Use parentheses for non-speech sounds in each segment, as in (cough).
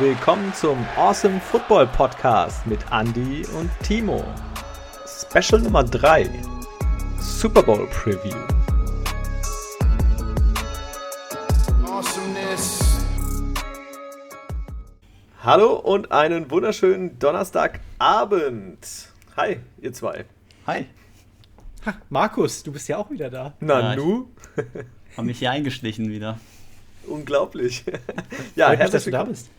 willkommen zum Awesome Football Podcast mit Andy und Timo. Special Nummer 3 Super Bowl Preview. Awesomeness. Hallo und einen wunderschönen Donnerstagabend. Hi, ihr zwei. Hi. Ha, Markus, du bist ja auch wieder da. Na, ja, nu? Hab mich hier eingeschlichen wieder. Unglaublich. (laughs) ja, Freut herzlich dass du da bist.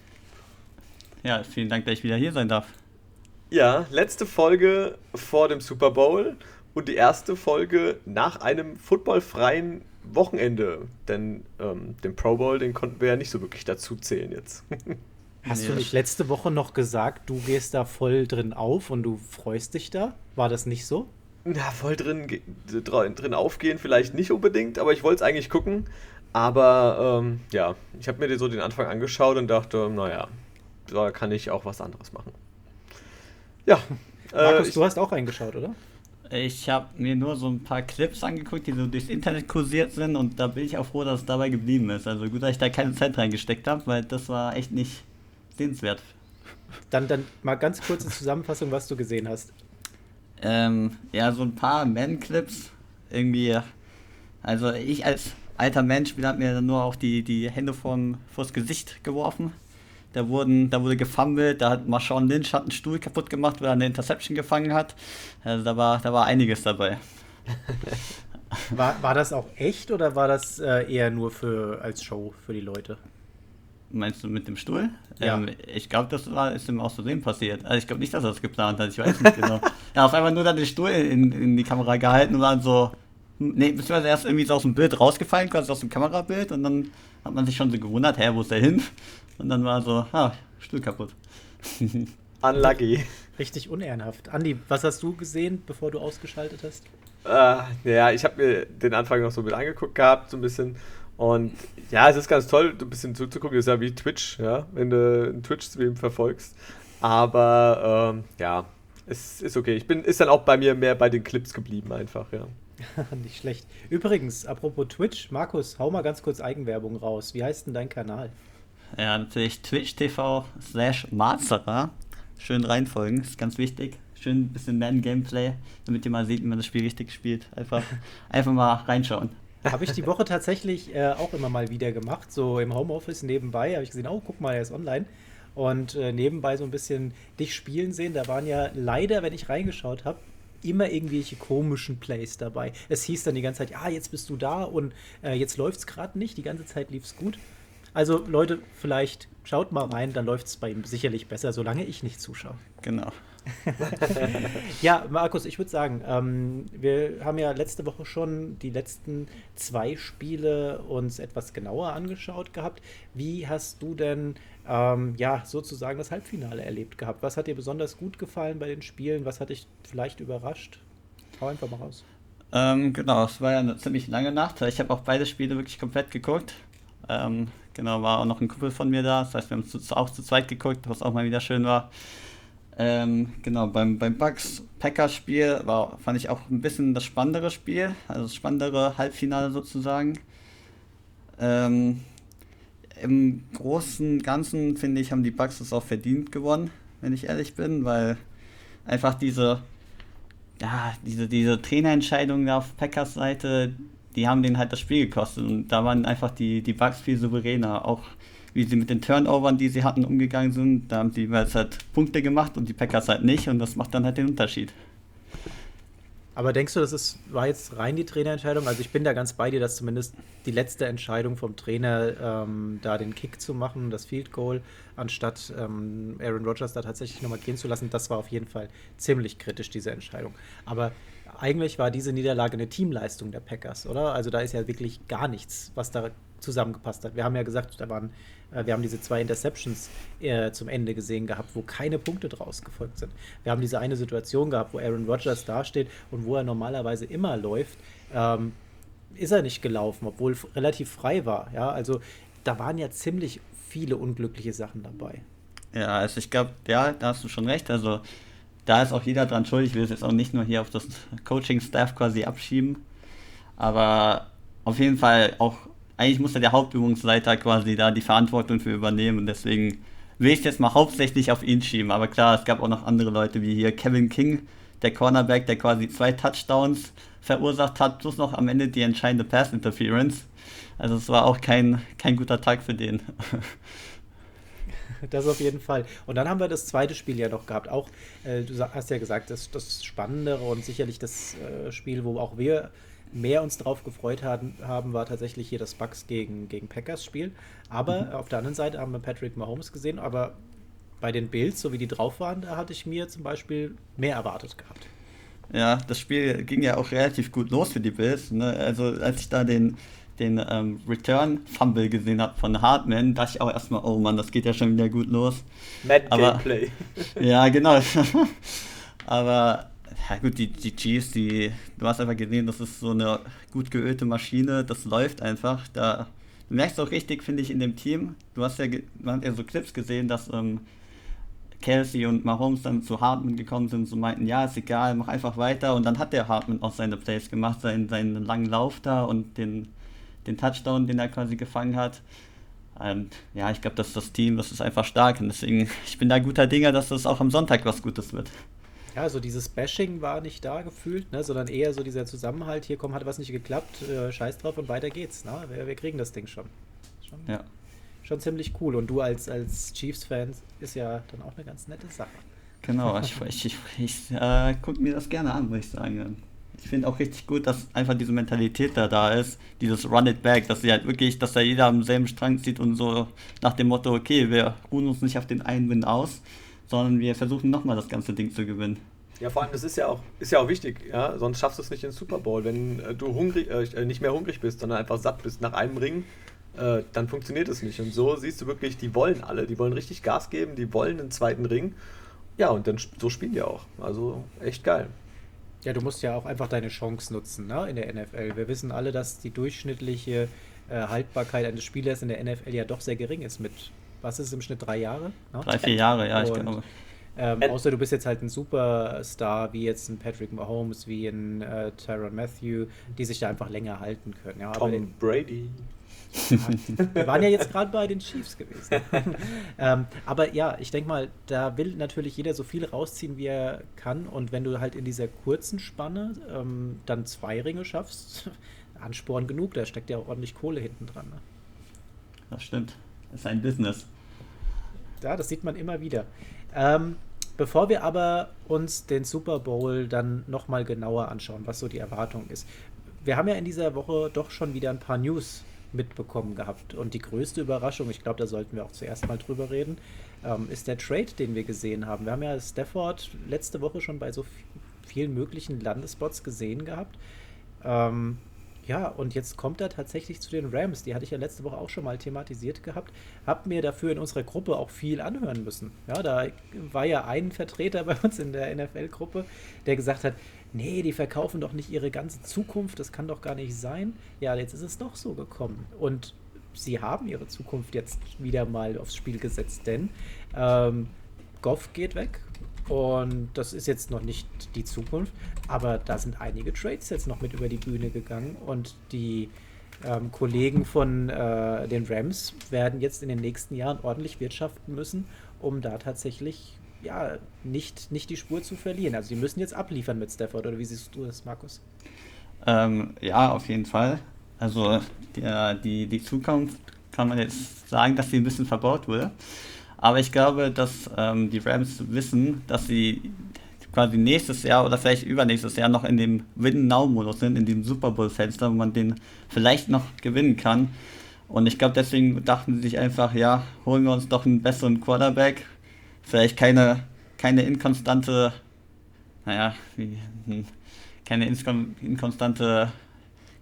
Ja, vielen Dank, dass ich wieder hier sein darf. Ja, letzte Folge vor dem Super Bowl und die erste Folge nach einem footballfreien Wochenende. Denn ähm, den Pro Bowl, den konnten wir ja nicht so wirklich dazu zählen jetzt. (laughs) Hast du nicht letzte Woche noch gesagt, du gehst da voll drin auf und du freust dich da? War das nicht so? Ja, voll drin, drin aufgehen vielleicht nicht unbedingt, aber ich wollte es eigentlich gucken. Aber ähm, ja, ich habe mir so den Anfang angeschaut und dachte, naja, da kann ich auch was anderes machen. Ja. Markus, äh, du hast auch reingeschaut, oder? Ich habe mir nur so ein paar Clips angeguckt, die so durchs Internet kursiert sind und da bin ich auch froh, dass es dabei geblieben ist. Also gut, dass ich da keine Zeit reingesteckt habe, weil das war echt nicht sehenswert. Dann, dann mal ganz kurze Zusammenfassung, was du gesehen hast. Ähm, ja, so ein paar Man-Clips. Irgendwie, also ich als alter Mensch, mir hat mir dann nur auch die, die Hände vom, vors Gesicht geworfen. Da, wurden, da wurde gefummelt, da hat Marshawn Lynch hat einen Stuhl kaputt gemacht, weil er eine Interception gefangen hat. Also da war, da war einiges dabei. (laughs) War, war das auch echt oder war das äh, eher nur für als Show für die Leute? Meinst du mit dem Stuhl? Ja. Ähm, ich glaube, das war, ist ihm aus Versehen passiert. Also ich glaube nicht, dass er das geplant hat, ich weiß nicht genau. (laughs) er hat einfach nur dann den Stuhl in, in die Kamera gehalten und dann so, nee, beziehungsweise er ist irgendwie so aus dem Bild rausgefallen, quasi aus dem Kamerabild und dann hat man sich schon so gewundert, hä, wo ist der hin? Und dann war so, ah, Stuhl kaputt. (laughs) Unlucky. Richtig unehrenhaft. Andi, was hast du gesehen, bevor du ausgeschaltet hast? Äh, ja, ich habe mir den Anfang noch so mit angeguckt gehabt, so ein bisschen. Und ja, es ist ganz toll, ein bisschen zuzugucken. Das ist ja wie Twitch, ja, wenn du einen Twitch-Stream verfolgst. Aber ähm, ja, es ist okay. Ich bin, ist dann auch bei mir mehr bei den Clips geblieben, einfach, ja. (laughs) Nicht schlecht. Übrigens, apropos Twitch, Markus, hau mal ganz kurz Eigenwerbung raus. Wie heißt denn dein Kanal? Ja, natürlich Twitch TV slash Marzera. Schön reinfolgen, ist ganz wichtig. Schön ein bisschen Man-Gameplay, damit ihr mal seht, wie man das Spiel richtig spielt. Einfach, (laughs) einfach mal reinschauen. Habe ich die Woche tatsächlich äh, auch immer mal wieder gemacht, so im Homeoffice nebenbei. Habe ich gesehen, oh, guck mal, er ist online. Und äh, nebenbei so ein bisschen dich spielen sehen. Da waren ja leider, wenn ich reingeschaut habe, immer irgendwelche komischen Plays dabei. Es hieß dann die ganze Zeit, ja, jetzt bist du da und äh, jetzt läuft es gerade nicht. Die ganze Zeit lief es gut. Also Leute, vielleicht schaut mal rein, dann läuft es bei ihm sicherlich besser, solange ich nicht zuschaue. Genau. (laughs) ja, Markus, ich würde sagen, ähm, wir haben ja letzte Woche schon die letzten zwei Spiele uns etwas genauer angeschaut gehabt. Wie hast du denn ähm, ja sozusagen das Halbfinale erlebt gehabt? Was hat dir besonders gut gefallen bei den Spielen? Was hat dich vielleicht überrascht? Hau einfach mal raus. Ähm, genau, es war ja eine ziemlich lange Nacht. Ich habe auch beide Spiele wirklich komplett geguckt. Ähm, genau, war auch noch ein Kumpel von mir da. Das heißt, wir haben es auch zu zweit geguckt, was auch mal wieder schön war. Ähm, genau, beim, beim Bucks-Packers-Spiel war, fand ich auch ein bisschen das spannendere Spiel, also das spannendere Halbfinale sozusagen. Ähm, Im Großen und Ganzen, finde ich, haben die Bucks es auch verdient gewonnen, wenn ich ehrlich bin, weil einfach diese, ja, diese, diese Trainerentscheidungen auf Packers Seite, die haben denen halt das Spiel gekostet und da waren einfach die, die Bugs viel souveräner. Auch wie sie mit den Turnovern, die sie hatten, umgegangen sind, da haben sie jeweils halt Punkte gemacht und die Packers halt nicht und das macht dann halt den Unterschied. Aber denkst du, das ist, war jetzt rein die Trainerentscheidung? Also ich bin da ganz bei dir, dass zumindest die letzte Entscheidung vom Trainer, ähm, da den Kick zu machen, das Field Goal, anstatt ähm, Aaron Rodgers da tatsächlich nochmal gehen zu lassen, das war auf jeden Fall ziemlich kritisch, diese Entscheidung. Aber eigentlich war diese Niederlage eine Teamleistung der Packers, oder? Also da ist ja wirklich gar nichts, was da zusammengepasst hat. Wir haben ja gesagt, da waren, äh, wir haben diese zwei Interceptions äh, zum Ende gesehen gehabt, wo keine Punkte draus gefolgt sind. Wir haben diese eine Situation gehabt, wo Aaron Rodgers dasteht und wo er normalerweise immer läuft, ähm, ist er nicht gelaufen, obwohl relativ frei war. Ja, also da waren ja ziemlich viele unglückliche Sachen dabei. Ja, also ich glaube, ja, da hast du schon recht. Also da ist auch jeder dran schuld. Ich will es jetzt auch nicht nur hier auf das Coaching-Staff quasi abschieben. Aber auf jeden Fall auch, eigentlich muss ja der Hauptübungsleiter quasi da die Verantwortung für übernehmen. Und deswegen will ich jetzt mal hauptsächlich auf ihn schieben. Aber klar, es gab auch noch andere Leute wie hier Kevin King, der Cornerback, der quasi zwei Touchdowns verursacht hat, plus noch am Ende die entscheidende Pass Interference. Also es war auch kein, kein guter Tag für den. (laughs) Das auf jeden Fall. Und dann haben wir das zweite Spiel ja noch gehabt. Auch, äh, du hast ja gesagt, das, das Spannendere und sicherlich das äh, Spiel, wo auch wir mehr uns drauf gefreut haben, haben war tatsächlich hier das Bucks gegen, gegen Packers Spiel. Aber mhm. auf der anderen Seite haben wir Patrick Mahomes gesehen, aber bei den Bills, so wie die drauf waren, da hatte ich mir zum Beispiel mehr erwartet gehabt. Ja, das Spiel ging ja auch relativ gut los für die Bills. Ne? Also als ich da den, den ähm, Return-Fumble gesehen habe von Hartman, dachte ich auch erstmal, oh Mann, das geht ja schon wieder gut los. Mad Aber, Gameplay. (laughs) ja, genau. (laughs) Aber ja gut, die, die Chiefs, die, du hast einfach gesehen, das ist so eine gut geölte Maschine, das läuft einfach. Da, du merkst auch richtig, finde ich, in dem Team, du hast ja, man hat ja so Clips gesehen, dass ähm, Kelsey und Mahomes dann zu Hartman gekommen sind, so meinten, ja, ist egal, mach einfach weiter. Und dann hat der Hartman auch seine Plays gemacht, seinen, seinen langen Lauf da und den, den Touchdown, den er quasi gefangen hat. Und ja, ich glaube, das ist das Team, das ist einfach stark. Und deswegen, (laughs) ich bin da guter Dinger, dass das auch am Sonntag was Gutes wird. Ja, so dieses Bashing war nicht da gefühlt, ne, sondern eher so dieser Zusammenhalt, hier komm, hat was nicht geklappt, äh, scheiß drauf und weiter geht's. Ne? Wir, wir kriegen das Ding schon. schon. Ja schon ziemlich cool. Und du als, als Chiefs-Fan ist ja dann auch eine ganz nette Sache. Genau, ich, ich, ich, ich äh, gucke mir das gerne an, muss ich sagen. Ich finde auch richtig gut, dass einfach diese Mentalität da da ist, dieses Run it back, dass sie halt wirklich, dass da jeder am selben Strang zieht und so nach dem Motto, okay, wir ruhen uns nicht auf den einen Win aus, sondern wir versuchen nochmal das ganze Ding zu gewinnen. Ja, vor allem, das ist ja auch, ist ja auch wichtig, ja, sonst schaffst du es nicht in den Super Bowl. Wenn äh, du hungrig, äh, nicht mehr hungrig bist, sondern einfach satt bist nach einem Ring, äh, dann funktioniert es nicht. Und so siehst du wirklich, die wollen alle, die wollen richtig Gas geben, die wollen einen zweiten Ring. Ja, und dann so spielen die auch. Also echt geil. Ja, du musst ja auch einfach deine Chance nutzen ne, in der NFL. Wir wissen alle, dass die durchschnittliche äh, Haltbarkeit eines Spielers in der NFL ja doch sehr gering ist. Mit, was ist es im Schnitt, drei Jahre? Ne? Drei, vier Jahre, ja, ich glaube. Ähm, außer du bist jetzt halt ein Superstar, wie jetzt ein Patrick Mahomes, wie ein äh, Tyron Matthew, die sich da einfach länger halten können. Ja, Tom den, Brady. (laughs) Wir waren ja jetzt gerade bei den Chiefs gewesen. (laughs) ähm, aber ja, ich denke mal, da will natürlich jeder so viel rausziehen, wie er kann. Und wenn du halt in dieser kurzen Spanne ähm, dann zwei Ringe schaffst, (laughs) Ansporn genug, da steckt ja auch ordentlich Kohle hinten dran. Ne? Das stimmt. Das ist ein Business. Ja, das sieht man immer wieder. Ähm, bevor wir aber uns den Super Bowl dann nochmal genauer anschauen, was so die Erwartung ist. Wir haben ja in dieser Woche doch schon wieder ein paar News mitbekommen gehabt. Und die größte Überraschung, ich glaube, da sollten wir auch zuerst mal drüber reden, ähm, ist der Trade, den wir gesehen haben. Wir haben ja Stafford letzte Woche schon bei so vielen möglichen Landespots gesehen gehabt. Ähm, ja, und jetzt kommt er tatsächlich zu den Rams. Die hatte ich ja letzte Woche auch schon mal thematisiert gehabt. Hab mir dafür in unserer Gruppe auch viel anhören müssen. Ja, da war ja ein Vertreter (laughs) bei uns in der NFL-Gruppe, der gesagt hat, nee, die verkaufen doch nicht ihre ganze Zukunft, das kann doch gar nicht sein. Ja, jetzt ist es doch so gekommen. Und sie haben ihre Zukunft jetzt wieder mal aufs Spiel gesetzt, denn ähm, Goff geht weg und das ist jetzt noch nicht die Zukunft, aber da sind einige Trades jetzt noch mit über die Bühne gegangen und die ähm, Kollegen von äh, den Rams werden jetzt in den nächsten Jahren ordentlich wirtschaften müssen, um da tatsächlich ja, nicht, nicht die Spur zu verlieren. Also die müssen jetzt abliefern mit Stafford, oder wie siehst du das, Markus? Ähm, ja, auf jeden Fall. Also der, die, die Zukunft kann man jetzt sagen, dass sie ein bisschen verbaut wurde. Aber ich glaube, dass ähm, die Rams wissen, dass sie quasi nächstes Jahr oder vielleicht übernächstes Jahr noch in dem Win-Now-Modus sind, in dem Super Bowl-Fenster, wo man den vielleicht noch gewinnen kann. Und ich glaube, deswegen dachten sie sich einfach, ja, holen wir uns doch einen besseren Quarterback, vielleicht keine, keine inkonstante, naja, wie, hm, keine inkonstante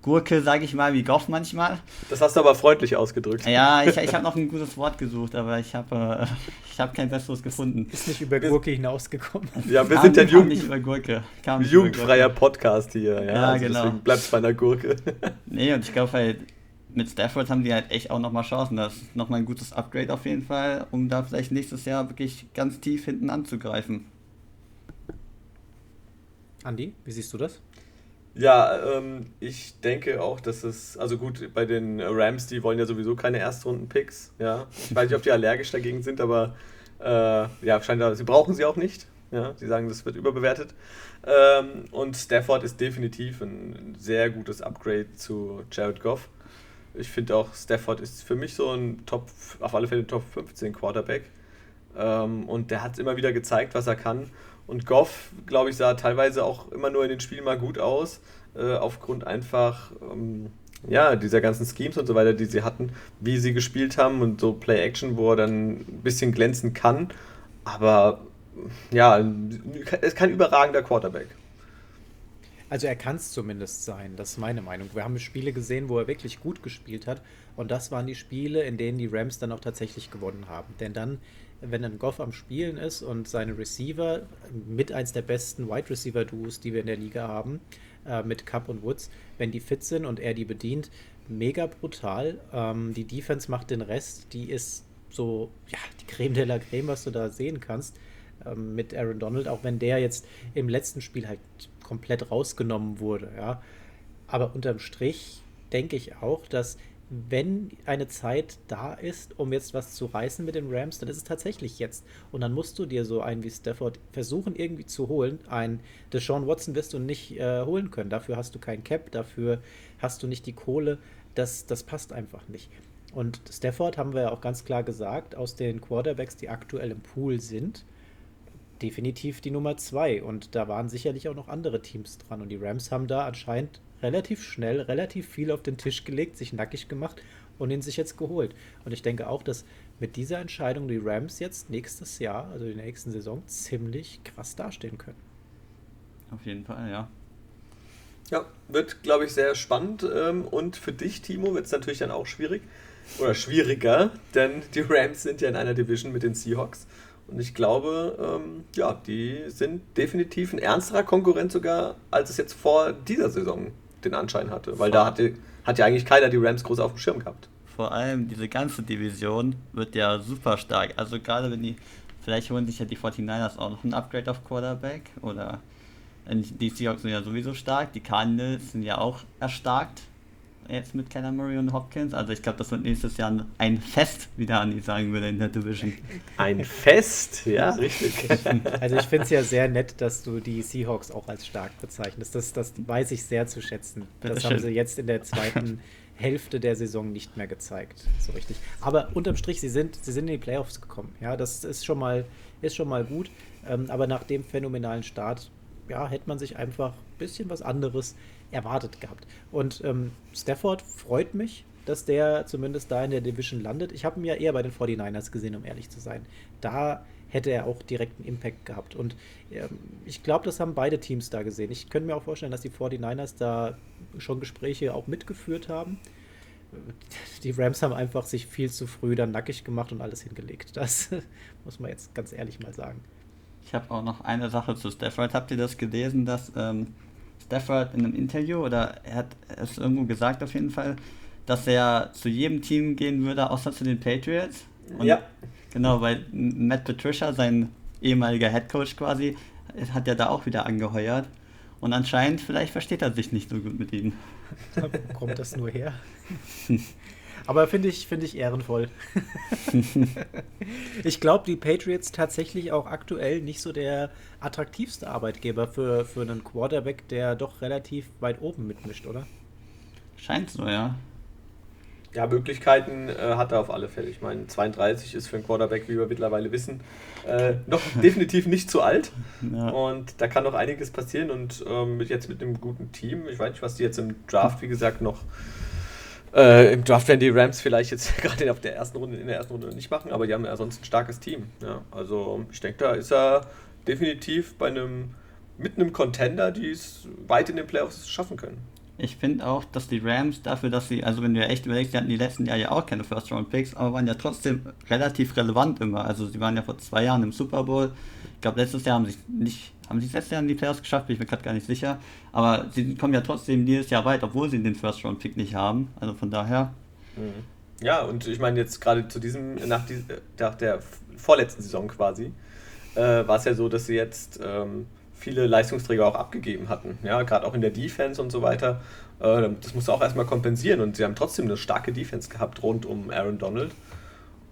Gurke, sage ich mal, wie Goff manchmal. Das hast du aber freundlich ausgedrückt. Ja, ich, (laughs) ich habe noch ein gutes Wort gesucht, aber ich habe äh, hab kein besseres gefunden. Ist nicht über Gurke hinausgekommen. (laughs) Ja, wir kam, sind ja Jugend, nicht über Gurke. Kam jugendfreier über Gurke. Podcast hier. Ja, ja also genau. Deswegen bleibt es bei einer Gurke. Nee, und ich glaube halt, mit Stafford haben die halt echt auch nochmal Chancen. Das ist nochmal ein gutes Upgrade auf jeden Fall, um da vielleicht nächstes Jahr wirklich ganz tief hinten anzugreifen. Andi, wie siehst du das? Ja, ähm, ich denke auch, dass es, also gut, bei den Rams, die wollen ja sowieso keine Erstrunden-Picks, ja. Ich weiß nicht, ob die allergisch dagegen sind, aber Äh, ja, scheint, sie brauchen sie auch nicht. Ja, sie sagen, das wird überbewertet. Ähm, und Stafford ist definitiv ein sehr gutes Upgrade zu Jared Goff. Ich finde auch, Stafford ist für mich so ein Top, auf alle Fälle Top 15 Quarterback. Ähm, und der hat immer wieder gezeigt, was er kann. Und Goff, glaube ich, sah teilweise auch immer nur in den Spielen mal gut aus, äh, aufgrund einfach ähm, ja, dieser ganzen Schemes und so weiter, die sie hatten, wie sie gespielt haben und so Play-Action, wo er dann ein bisschen glänzen kann. Aber ja, ist kein überragender Quarterback. Also er kann es zumindest sein, das ist meine Meinung. Wir haben Spiele gesehen, wo er wirklich gut gespielt hat. Und das waren die Spiele, in denen die Rams dann auch tatsächlich gewonnen haben. Denn dann, wenn ein Goff am Spielen ist und seine Receiver mit eins der besten Wide Receiver-Duos, die wir in der Liga haben, äh, mit Cup und Woods, wenn die fit sind und er die bedient, mega brutal. Ähm, die Defense macht den Rest, die ist so, ja, die Creme de la Creme, was du da sehen kannst ähm, mit Aaron Donald, auch wenn der jetzt im letzten Spiel halt komplett rausgenommen wurde, ja. Aber unterm Strich denke ich auch, dass wenn eine Zeit da ist, um jetzt was zu reißen mit den Rams, dann ist es tatsächlich jetzt. Und dann musst du dir so einen wie Stafford versuchen irgendwie zu holen. Ein Deshaun Watson wirst du nicht äh, holen können. Dafür hast du kein Cap, dafür hast du nicht die Kohle. Das, das passt einfach nicht. Und Stafford haben wir ja auch ganz klar gesagt, aus den Quarterbacks, die aktuell im Pool sind, definitiv die Nummer zwei. Und da waren sicherlich auch noch andere Teams dran. Und die Rams haben da anscheinend relativ schnell, relativ viel auf den Tisch gelegt, sich nackig gemacht und ihn sich jetzt geholt. Und ich denke auch, dass mit dieser Entscheidung die Rams jetzt nächstes Jahr, also in der nächsten Saison, ziemlich krass dastehen können. Auf jeden Fall, ja. Ja, wird, glaube ich, sehr spannend. Ähm, und für dich, Timo, wird es natürlich dann auch schwierig. Oder schwieriger, denn die Rams sind ja in einer Division mit den Seahawks. Und ich glaube, ähm, ja, die sind definitiv ein ernsterer Konkurrent sogar, als es jetzt vor dieser Saison den Anschein hatte. Weil da hatte, hat ja eigentlich keiner die Rams groß auf dem Schirm gehabt. Vor allem diese ganze Division wird ja super stark. Also gerade wenn die, vielleicht holen sich ja die 49ers auch noch ein Upgrade auf Quarterback oder die Seahawks sind ja sowieso stark, die Cardinals sind ja auch erstarkt jetzt mit Keller Murray und Hopkins. Also ich glaube, das wird nächstes Jahr ein Fest, wie der Andi sagen würde, in der Division. Ein Fest? Ja, richtig. (laughs) Also ich finde es ja sehr nett, dass du die Seahawks auch als stark bezeichnest. Das, das weiß ich sehr zu schätzen. Das Bitte haben schön. sie jetzt in der zweiten (laughs) Hälfte der Saison nicht mehr gezeigt. So richtig. Aber unterm Strich, sie sind, sie sind in die Playoffs gekommen. Ja, das ist schon mal, ist schon mal gut. Ähm, aber nach dem phänomenalen Start, ja, hätte man sich einfach ein bisschen was anderes erwartet gehabt. Und ähm, Stafford freut mich, dass der zumindest da in der Division landet. Ich habe ihn ja eher bei den 49ers gesehen, um ehrlich zu sein. Da hätte er auch direkten Impact gehabt. Und ähm, ich glaube, das haben beide Teams da gesehen. Ich könnte mir auch vorstellen, dass die 49ers da schon Gespräche auch mitgeführt haben. (laughs) Die Rams haben einfach sich viel zu früh dann nackig gemacht und alles hingelegt. Das (laughs) muss man jetzt ganz ehrlich mal sagen. Ich habe auch noch eine Sache zu Stafford. Habt ihr das gelesen, dass ähm, Stafford in einem Interview oder er hat es irgendwo gesagt auf jeden Fall, dass er zu jedem Team gehen würde, außer zu den Patriots. Und ja. Genau, weil Matt Patricia, sein ehemaliger Headcoach quasi, hat ja da auch wieder angeheuert. Und anscheinend, vielleicht versteht er sich nicht so gut mit ihm. Wo kommt das nur her? (laughs) Aber finde ich, find ich ehrenvoll. (laughs) ich glaube, die Patriots tatsächlich auch aktuell nicht so der attraktivste Arbeitgeber für, für einen Quarterback, der doch relativ weit oben mitmischt, oder? Scheint so, ja. Ja, Möglichkeiten äh, hat er auf alle Fälle. Ich meine, 32 ist für einen Quarterback, wie wir mittlerweile wissen, äh, noch (laughs) definitiv nicht zu alt. Ja. Und da kann noch einiges passieren. Und ähm, jetzt mit einem guten Team, ich weiß nicht, was die jetzt im Draft, wie gesagt, noch äh, Im Draft werden die Rams vielleicht jetzt (laughs) gerade auf der ersten Runde, in der ersten Runde nicht machen, aber die haben ja sonst ein starkes Team. Ja, also ich denke, da ist er definitiv bei einem mit einem Contender, die es weit in den Playoffs schaffen können. Ich finde auch, dass die Rams dafür, dass sie, also wenn du echt überlegst, die hatten die letzten Jahre ja auch keine First-Round-Picks, aber waren ja trotzdem relativ relevant immer. Also sie waren ja vor zwei Jahren im Super Bowl. Ich glaube, letztes Jahr haben sie nicht haben sie es letztes Jahr in die Playoffs geschafft? Bin ich mir gerade gar nicht sicher. Aber sie kommen ja trotzdem jedes Jahr weit, obwohl sie den First-Round-Pick nicht haben. Also von daher. Mhm. Ja, und ich meine jetzt gerade zu diesem, nach, die, nach der vorletzten Saison quasi, äh, war es ja so, dass sie jetzt ähm, viele Leistungsträger auch abgegeben hatten. Ja, gerade auch in der Defense und so weiter. Äh, das musste auch erstmal kompensieren und sie haben trotzdem eine starke Defense gehabt rund um Aaron Donald.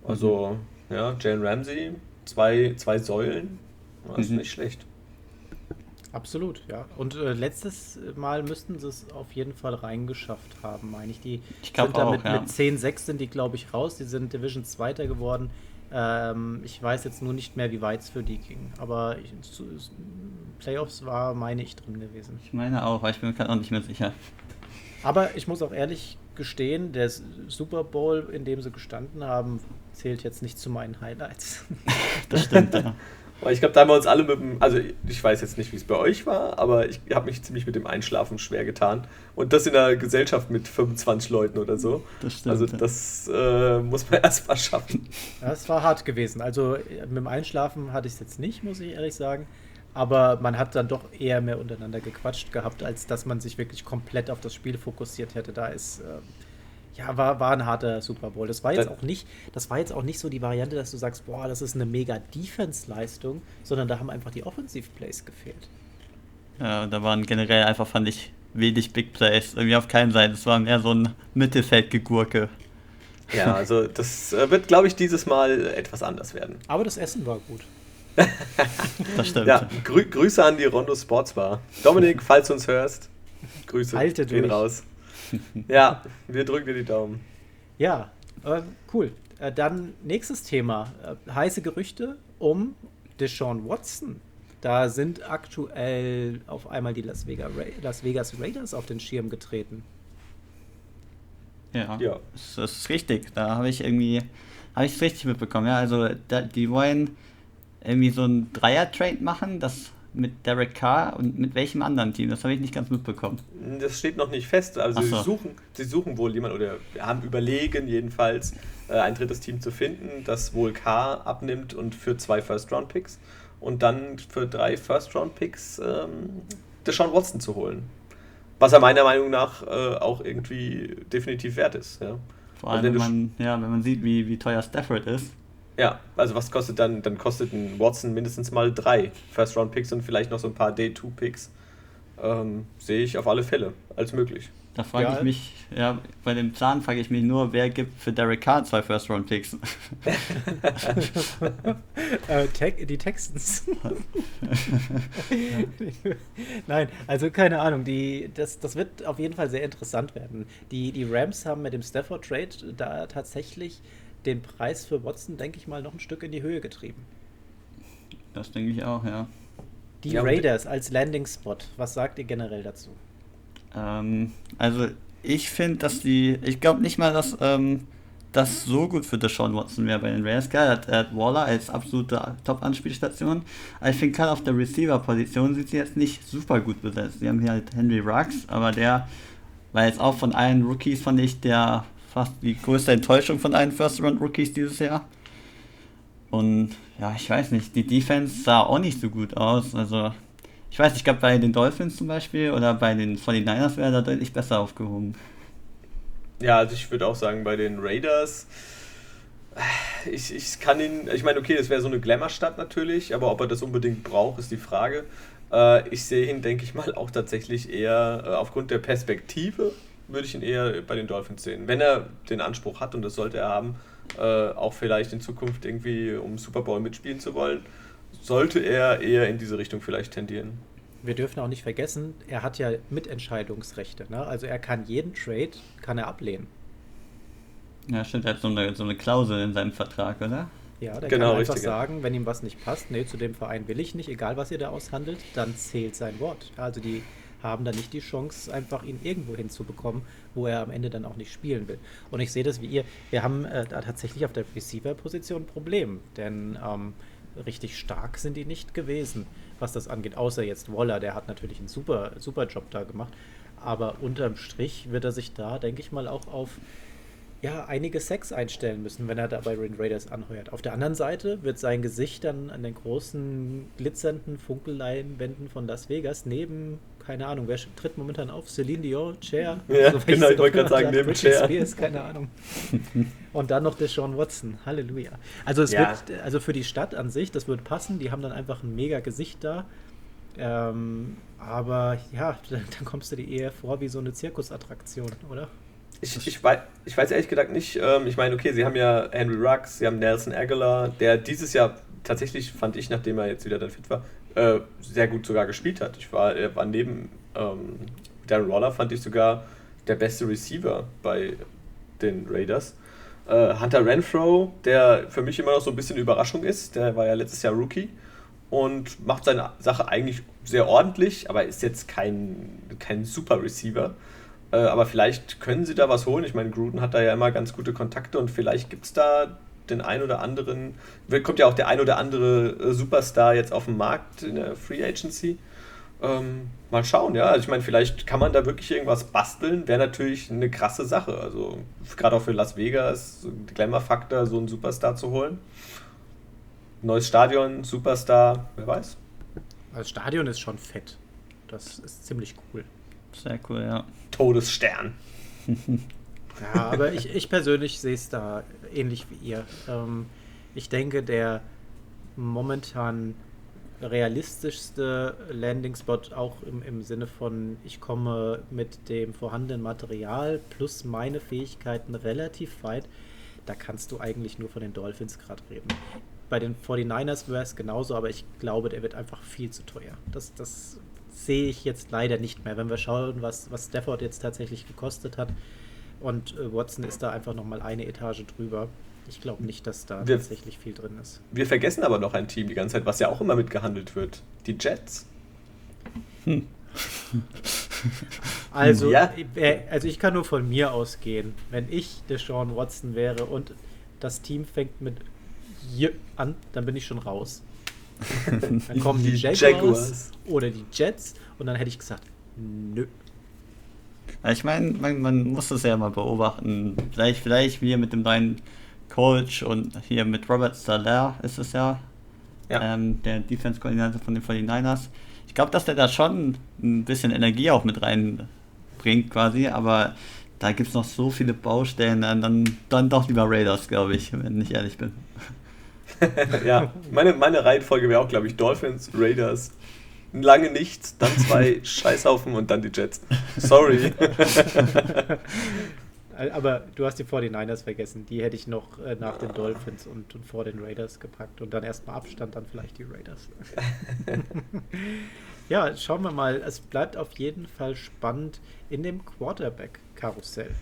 Also, mhm. ja, Jane Ramsey zwei, zwei Säulen. Das ist mhm. nicht schlecht. Absolut, ja. Und äh, letztes Mal müssten sie es auf jeden Fall reingeschafft haben, meine ich. Die ich sind da auch, mit, ja. mit 10-6 sind die, glaube ich, raus. Die sind Division Zweiter geworden. Ähm, ich weiß jetzt nur nicht mehr, wie weit es für die ging. Aber ich, Playoffs war, meine ich, drin gewesen. Ich meine auch, aber ich bin mir gerade auch nicht mehr sicher. Aber ich muss auch ehrlich gestehen, der Super Bowl, in dem sie gestanden haben, zählt jetzt nicht zu meinen Highlights. (laughs) das stimmt, ja. (laughs) ich glaube, da haben wir uns alle mit dem, also ich weiß jetzt nicht, wie es bei euch war, aber ich habe mich ziemlich mit dem Einschlafen schwer getan. Und das in einer Gesellschaft mit 25 Leuten oder so. Das stimmt. Also das äh, muss man (laughs) erst mal schaffen. Ja, es war hart gewesen. Also mit dem Einschlafen hatte ich es jetzt nicht, muss ich ehrlich sagen. Aber man hat dann doch eher mehr untereinander gequatscht gehabt, als dass man sich wirklich komplett auf das Spiel fokussiert hätte. Da ist. Äh, ja, war, war ein harter Super Bowl. Das war jetzt auch nicht, das war jetzt auch nicht so die Variante, dass du sagst, boah, das ist eine mega Defense-Leistung, sondern da haben einfach die Offensive Plays gefehlt. Ja, da waren generell einfach, fand ich, wenig Big Plays. Irgendwie auf keinen Seiten. Es war mehr so ein Mittelfeldgegurke. Ja, also das äh, wird, glaube ich, dieses Mal etwas anders werden. Aber das Essen war gut. (laughs) das stimmt. Ja, grü Grüße an die Rondo Sports Bar. Dominik, falls du uns hörst, Grüße Halte gehen durch. raus. (laughs) Ja, wir drücken dir die Daumen. Ja, äh, cool. Äh, dann nächstes Thema. Äh, heiße Gerüchte um Deshaun Watson. Da sind aktuell auf einmal die Las Vegas, Ra Las Vegas Raiders auf den Schirm getreten. Ja, ja. Das, ist richtig. Da habe ich irgendwie, habe ich es richtig mitbekommen. Ja, also da, die wollen irgendwie so ein Dreier-Trade machen, das mit Derek Carr und mit welchem anderen Team? Das habe ich nicht ganz mitbekommen. Das steht noch nicht fest. Also so. sie, suchen, sie suchen wohl jemanden oder haben überlegen jedenfalls äh, ein drittes Team zu finden, das wohl Carr abnimmt und für zwei First-Round-Picks und dann für drei First-Round-Picks ähm, Deshaun Watson zu holen. Was er meiner Meinung nach äh, auch irgendwie definitiv wert ist. Ja. Vor allem, wenn man, ja, wenn man sieht, wie, wie teuer Stafford ist. Ja, also was kostet dann? Dann kostet ein Watson mindestens mal drei First-Round-Picks und vielleicht noch so ein paar Day-2-Picks. Ähm, sehe ich auf alle Fälle als möglich. Da frage ja. ich mich, ja, bei dem Plan frage ich mich nur, wer gibt für Derek Carr zwei First-Round-Picks? (laughs) äh, die Texans. (laughs) Nein, also keine Ahnung. Die, das, das wird auf jeden Fall sehr interessant werden. Die, die Rams haben mit dem Stafford-Trade da tatsächlich den Preis für Watson, denke ich mal, noch ein Stück in die Höhe getrieben. Das denke ich auch, ja. Die ja, Raiders als Landing-Spot, was sagt ihr generell dazu? Ähm, also ich finde, dass die, ich glaube nicht mal, dass ähm, das so gut für Deshaun Watson wäre bei den Raiders. Geil, er hat, er hat Waller als absolute Top-Anspielstation. Aber ich finde gerade auf der Receiver-Position sind sie jetzt nicht super gut besetzt. Sie haben hier halt Henry Ruggs, aber der war jetzt auch von allen Rookies, fand ich, der fast die größte Enttäuschung von allen First-Round-Rookies dieses Jahr. Und ja, ich weiß nicht, die Defense sah auch nicht so gut aus. Also, ich weiß, ich glaube, bei den Dolphins zum Beispiel oder bei den 49ers wäre da deutlich besser aufgehoben. Ja, also ich würde auch sagen, bei den Raiders, ich, ich kann ihn, ich meine, okay, das wäre so eine Glamour-Stadt natürlich, aber ob er das unbedingt braucht, ist die Frage. Äh, ich sehe ihn, denke ich mal, auch tatsächlich eher äh, aufgrund der Perspektive würde ich ihn eher bei den Dolphins sehen. Wenn er den Anspruch hat, und das sollte er haben, äh, auch vielleicht in Zukunft irgendwie um Super Bowl mitspielen zu wollen, sollte er eher in diese Richtung vielleicht tendieren. Wir dürfen auch nicht vergessen, er hat ja Mitentscheidungsrechte. Ne? Also er kann jeden Trade, kann er ablehnen. Ja, stimmt, er hat so eine, so eine Klausel in seinem Vertrag, oder? Ja, der genau, kann einfach richtig, sagen, wenn ihm was nicht passt, nee, zu dem Verein will ich nicht, egal was ihr da aushandelt, dann zählt sein Wort. Also die haben dann nicht die Chance, einfach ihn irgendwo hinzubekommen, wo er am Ende dann auch nicht spielen will. Und ich sehe das wie ihr. Wir haben äh, da tatsächlich auf der Receiver-Position ein Problem, denn ähm, richtig stark sind die nicht gewesen, was das angeht. Außer jetzt Waller, der hat natürlich einen super, super Job da gemacht. Aber unterm Strich wird er sich da, denke ich mal, auch auf ja, einige Sex einstellen müssen, wenn er da bei den Raiders anheuert. Auf der anderen Seite wird sein Gesicht dann an den großen glitzernden Funkelleinwänden von Las Vegas neben keine Ahnung, wer tritt momentan auf? Celine Dion, Cher? Ja, also, genau, ich wollte gerade sagen, neben Cher. Spears, keine Ahnung. (laughs) Und dann noch der Sean Watson, Halleluja. Also es ja. wird, also für die Stadt an sich, das wird passen, die haben dann einfach ein mega Gesicht da. Ähm, aber ja, dann, (laughs) dann kommst du dir eher vor wie so eine Zirkusattraktion, oder? Ich, ich, weiß, ich weiß ehrlich gesagt nicht, ähm, ich meine, okay, sie haben ja Henry Ruggs, sie haben Nelson Aguilar, der dieses Jahr tatsächlich, fand ich, nachdem er jetzt wieder dann fit war, äh, sehr gut sogar gespielt hat. Ich war, er war neben ähm, Darren Waller, fand ich sogar der beste Receiver bei den Raiders. Äh, Hunter Renfro, der für mich immer noch so ein bisschen Überraschung ist, der war ja letztes Jahr Rookie und macht seine Sache eigentlich sehr ordentlich, aber ist jetzt kein, kein super Receiver. Äh, aber vielleicht können sie da was holen. Ich meine, Gruden hat da ja immer ganz gute Kontakte und vielleicht gibt es da den ein oder anderen, kommt ja auch der ein oder andere äh, Superstar jetzt auf den Markt in der Free Agency. Ähm, mal schauen, ja. Also ich meine, vielleicht kann man da wirklich irgendwas basteln. Wäre natürlich eine krasse Sache. Also gerade auch für Las Vegas, Glamour-Faktor, so einen Superstar zu holen. Neues Stadion, Superstar, wer weiß. Das Stadion ist schon fett. Das ist ziemlich cool. Sehr cool, ja. Todesstern. (laughs) ja, aber ich, ich persönlich sehe es da ähnlich wie ihr. Ähm, ich denke, der momentan realistischste Landing-Spot, auch im, im Sinne von, ich komme mit dem vorhandenen Material plus meine Fähigkeiten relativ weit, da kannst du eigentlich nur von den Dolphins gerade reden. Bei den 49ers wäre es genauso, aber ich glaube, der wird einfach viel zu teuer. Das, das sehe ich jetzt leider nicht mehr. Wenn wir schauen, was, was Stafford jetzt tatsächlich gekostet hat und äh, Watson ist da einfach nochmal eine Etage drüber. Ich glaube nicht, dass da wir, tatsächlich viel drin ist. Wir vergessen aber noch ein Team die ganze Zeit, was ja auch immer mitgehandelt wird. Die Jets. Hm. (laughs) Also, ja. Äh, also ich kann nur von mir ausgehen. Wenn ich Deshaun Watson wäre und das Team fängt mit hier an, dann bin ich schon raus. (laughs) dann kommen die, die Jaguars, Jaguars, oder die Jets und dann hätte ich gesagt, nö. Ich meine, man, man, muss das ja mal beobachten. Vielleicht, vielleicht wir mit dem neuen Coach und hier mit Robert Salaire ist es ja, ja. Ähm, der Defense-Koordinator von den 49ers. Ich glaube, dass der da schon ein bisschen Energie auch mit reinbringt quasi, aber da gibt es noch so viele Baustellen, dann, dann doch lieber Raiders, glaube ich, wenn ich ehrlich bin. (laughs) ja, meine, meine Reihenfolge wäre auch, glaube ich, Dolphins, Raiders, lange nichts, dann zwei (laughs) Scheißhaufen und dann die Jets. Sorry. Aber du hast die 49ers vergessen. Die hätte ich noch äh, nach den Dolphins und, und, vor den Raiders gepackt. Und dann erstmal Abstand, dann vielleicht die Raiders. (laughs) ja, schauen wir mal. Es bleibt auf jeden Fall spannend in dem Quarterback-Karussell.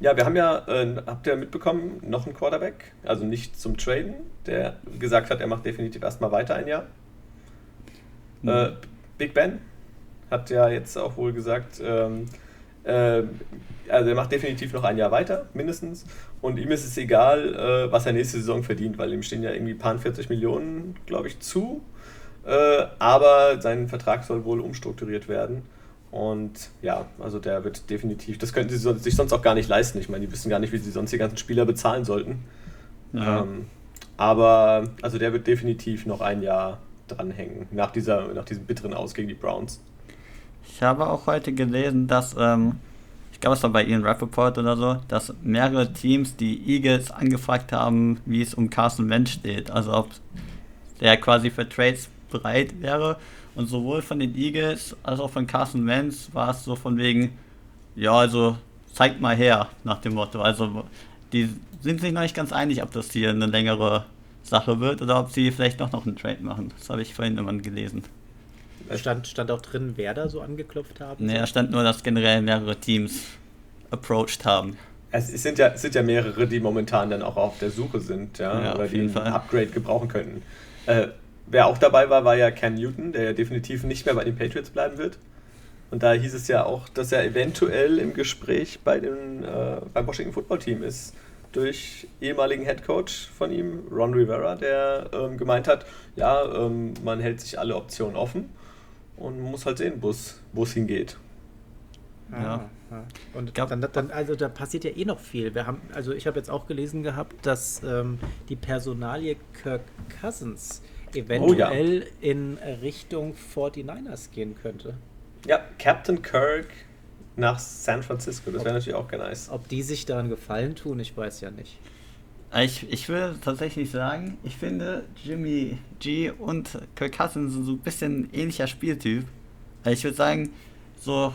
Ja, wir haben ja, äh, habt ihr mitbekommen, noch einen Quarterback, also nicht zum Traden, der gesagt hat, er macht definitiv erstmal weiter ein Jahr. Mhm. Äh, Big Ben hat ja jetzt auch wohl gesagt, ähm, äh, also er macht definitiv noch ein Jahr weiter, mindestens. Und ihm ist es egal, äh, was er nächste Saison verdient, weil ihm stehen ja irgendwie ein paar 40 Millionen, glaube ich, zu. Äh, aber sein Vertrag soll wohl umstrukturiert werden. Und ja, also der wird definitiv, das könnten sie sich sonst auch gar nicht leisten. Ich meine, die wissen gar nicht, wie sie sonst die ganzen Spieler bezahlen sollten. Ja. Ähm, aber also der wird definitiv noch ein Jahr dranhängen, nach, dieser, nach diesem bitteren Aus gegen die Browns. Ich habe auch heute gelesen, dass, ähm, ich glaube, es war bei Ian Rappaport oder so, dass mehrere Teams die Eagles angefragt haben, wie es um Carson Wentz steht. Also ob der quasi für Trades bereit wäre. Und sowohl von den Eagles als auch von Carson Wentz war es so von wegen, ja, also zeigt mal her, nach dem Motto. Also die sind sich noch nicht ganz einig, ob das hier eine längere Sache wird oder ob sie vielleicht doch noch einen Trade machen. Das habe ich vorhin immer gelesen. Stand, stand auch drin, wer da so angeklopft haben? Nee, da stand nur, dass generell mehrere Teams approached haben. Es sind ja, es sind ja mehrere, die momentan dann auch auf der Suche sind, ja, ja oder die ein Upgrade gebrauchen könnten. Äh, Wer auch dabei war, war ja Cam Newton, der ja definitiv nicht mehr bei den Patriots bleiben wird. Und da hieß es ja auch, dass er eventuell im Gespräch bei den, äh, beim Washington Football Team ist. Durch ehemaligen Head Coach von ihm, Ron Rivera, der ähm, gemeint hat, ja, ähm, man hält sich alle Optionen offen und muss halt sehen, wo es hingeht. Ja. ja. Und dann, dann, also da passiert ja eh noch viel. Wir haben, also ich habe jetzt auch gelesen gehabt, dass ähm, die Personalie Kirk Cousins eventuell oh, ja. in Richtung 49ers gehen könnte. Ja, Captain Kirk nach San Francisco, das wäre natürlich auch ganz nice. Ob die sich daran gefallen tun, ich weiß ja nicht. Ich, ich würde tatsächlich sagen, ich finde Jimmy G und Kirk Cousins so ein bisschen ähnlicher Spieltyp. Ich würde sagen, so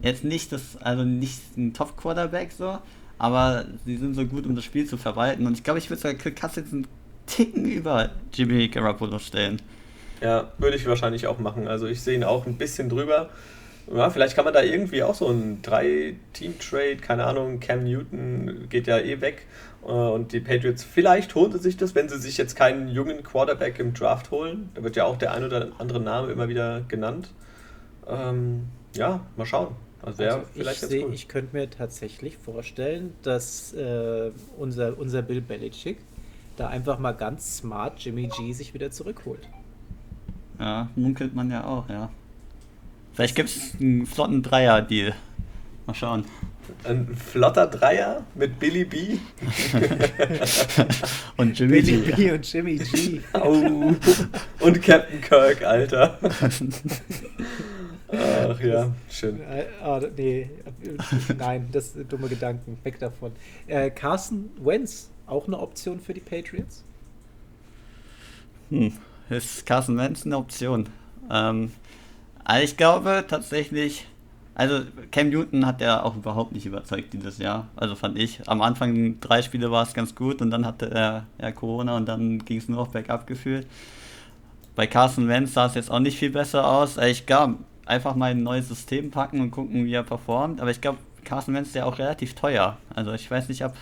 jetzt nicht das, also nicht ein Top-Quarterback so, aber sie sind so gut, um das Spiel zu verwalten. Und ich glaube, ich würde sogar Kirk Cousins ein Ticken über Jimmy Garoppolo stellen. Ja, würde ich wahrscheinlich auch machen. Also ich sehe ihn auch ein bisschen drüber. Ja, vielleicht kann man da irgendwie auch so ein Drei-Team-Trade, keine Ahnung, Cam Newton geht ja eh weg äh, und die Patriots, vielleicht holen sie sich das, wenn sie sich jetzt keinen jungen Quarterback im Draft holen. Da wird ja auch der ein oder andere Name immer wieder genannt. Ähm, ja, mal schauen. Also, also vielleicht ich, seh, cool. ich könnte mir tatsächlich vorstellen, dass äh, unser, unser Bill Belichick da einfach mal ganz smart Jimmy G sich wieder zurückholt. Ja, munkelt man ja auch, ja. Vielleicht gibt es einen flotten Dreier-Deal. Mal schauen. Ein flotter Dreier mit Billy B. (laughs) und Jimmy Billy G. B und Jimmy G. (laughs) Oh. Und Captain Kirk, Alter. (laughs) Ach ja, schön. Oh, nee, nein, das sind dumme Gedanken. Weg davon. Äh, Carson Wentz, auch eine Option für die Patriots? Hm, ist Carson Wentz eine Option? Ähm, also ich glaube tatsächlich, also Cam Newton hat er auch überhaupt nicht überzeugt dieses Jahr. Also fand ich. Am Anfang drei Spiele war es ganz gut und dann hatte er ja Corona und dann ging es nur auf Bergab gefühlt. Bei Carson Wentz sah es jetzt auch nicht viel besser aus. Also ich glaube, einfach mal ein neues System packen und gucken, wie er performt. Aber ich glaube, Carson Wentz ist ja auch relativ teuer. Also ich weiß nicht, ob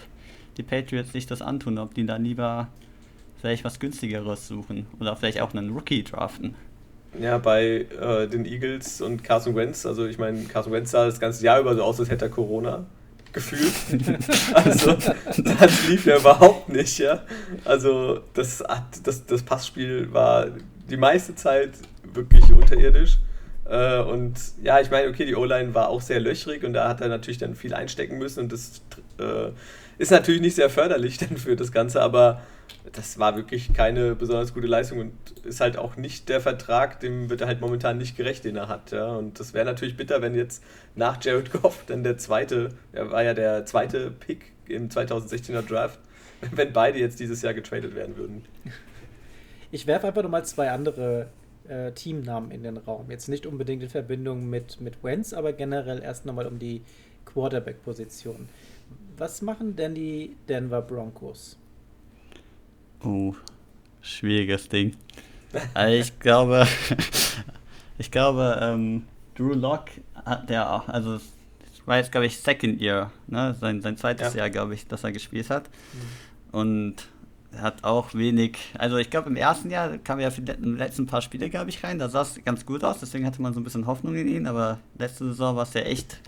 die Patriots sich das antun, ob die da lieber vielleicht was günstigeres suchen oder vielleicht auch einen Rookie draften. Ja, bei äh, den Eagles und Carson Wentz, also ich meine, Carson Wentz sah das ganze Jahr über so aus, als hätte er Corona gefühlt. (laughs) also das lief ja überhaupt nicht, ja. Also das, das, das Passspiel war die meiste Zeit wirklich unterirdisch. Äh, und ja, ich meine, okay, die O-Line war auch sehr löchrig und da hat er natürlich dann viel einstecken müssen und das äh, ist natürlich nicht sehr förderlich (laughs) dann für das Ganze, aber das war wirklich keine besonders gute Leistung und ist halt auch nicht der Vertrag, dem wird er halt momentan nicht gerecht, den er hat. Ja. Und das wäre natürlich bitter, wenn jetzt nach Jared (laughs) Goff dann der zweite, er war ja der zweite Pick im 2016er Draft, (laughs) wenn beide jetzt dieses Jahr getradet werden würden. Ich werfe einfach nochmal zwei andere äh, Teamnamen in den Raum. Jetzt nicht unbedingt in Verbindung mit, mit Wentz, aber generell erst nochmal um die Quarterback-Position. Was machen denn die Denver Broncos? Oh, schwieriges Ding. also ich glaube, (laughs) ich glaube, ähm, Drew Lock hat der auch, also es war jetzt, glaube ich, Second Year, ne? sein, sein zweites ja. Jahr, glaube ich, dass er gespielt hat. Mhm. Und er hat auch wenig, also ich glaube im ersten Jahr kam er ja für die letzten paar Spiele, glaube ich, rein, da sah es ganz gut aus, deswegen hatte man so ein bisschen Hoffnung in ihn, aber letzte Saison war es ja echt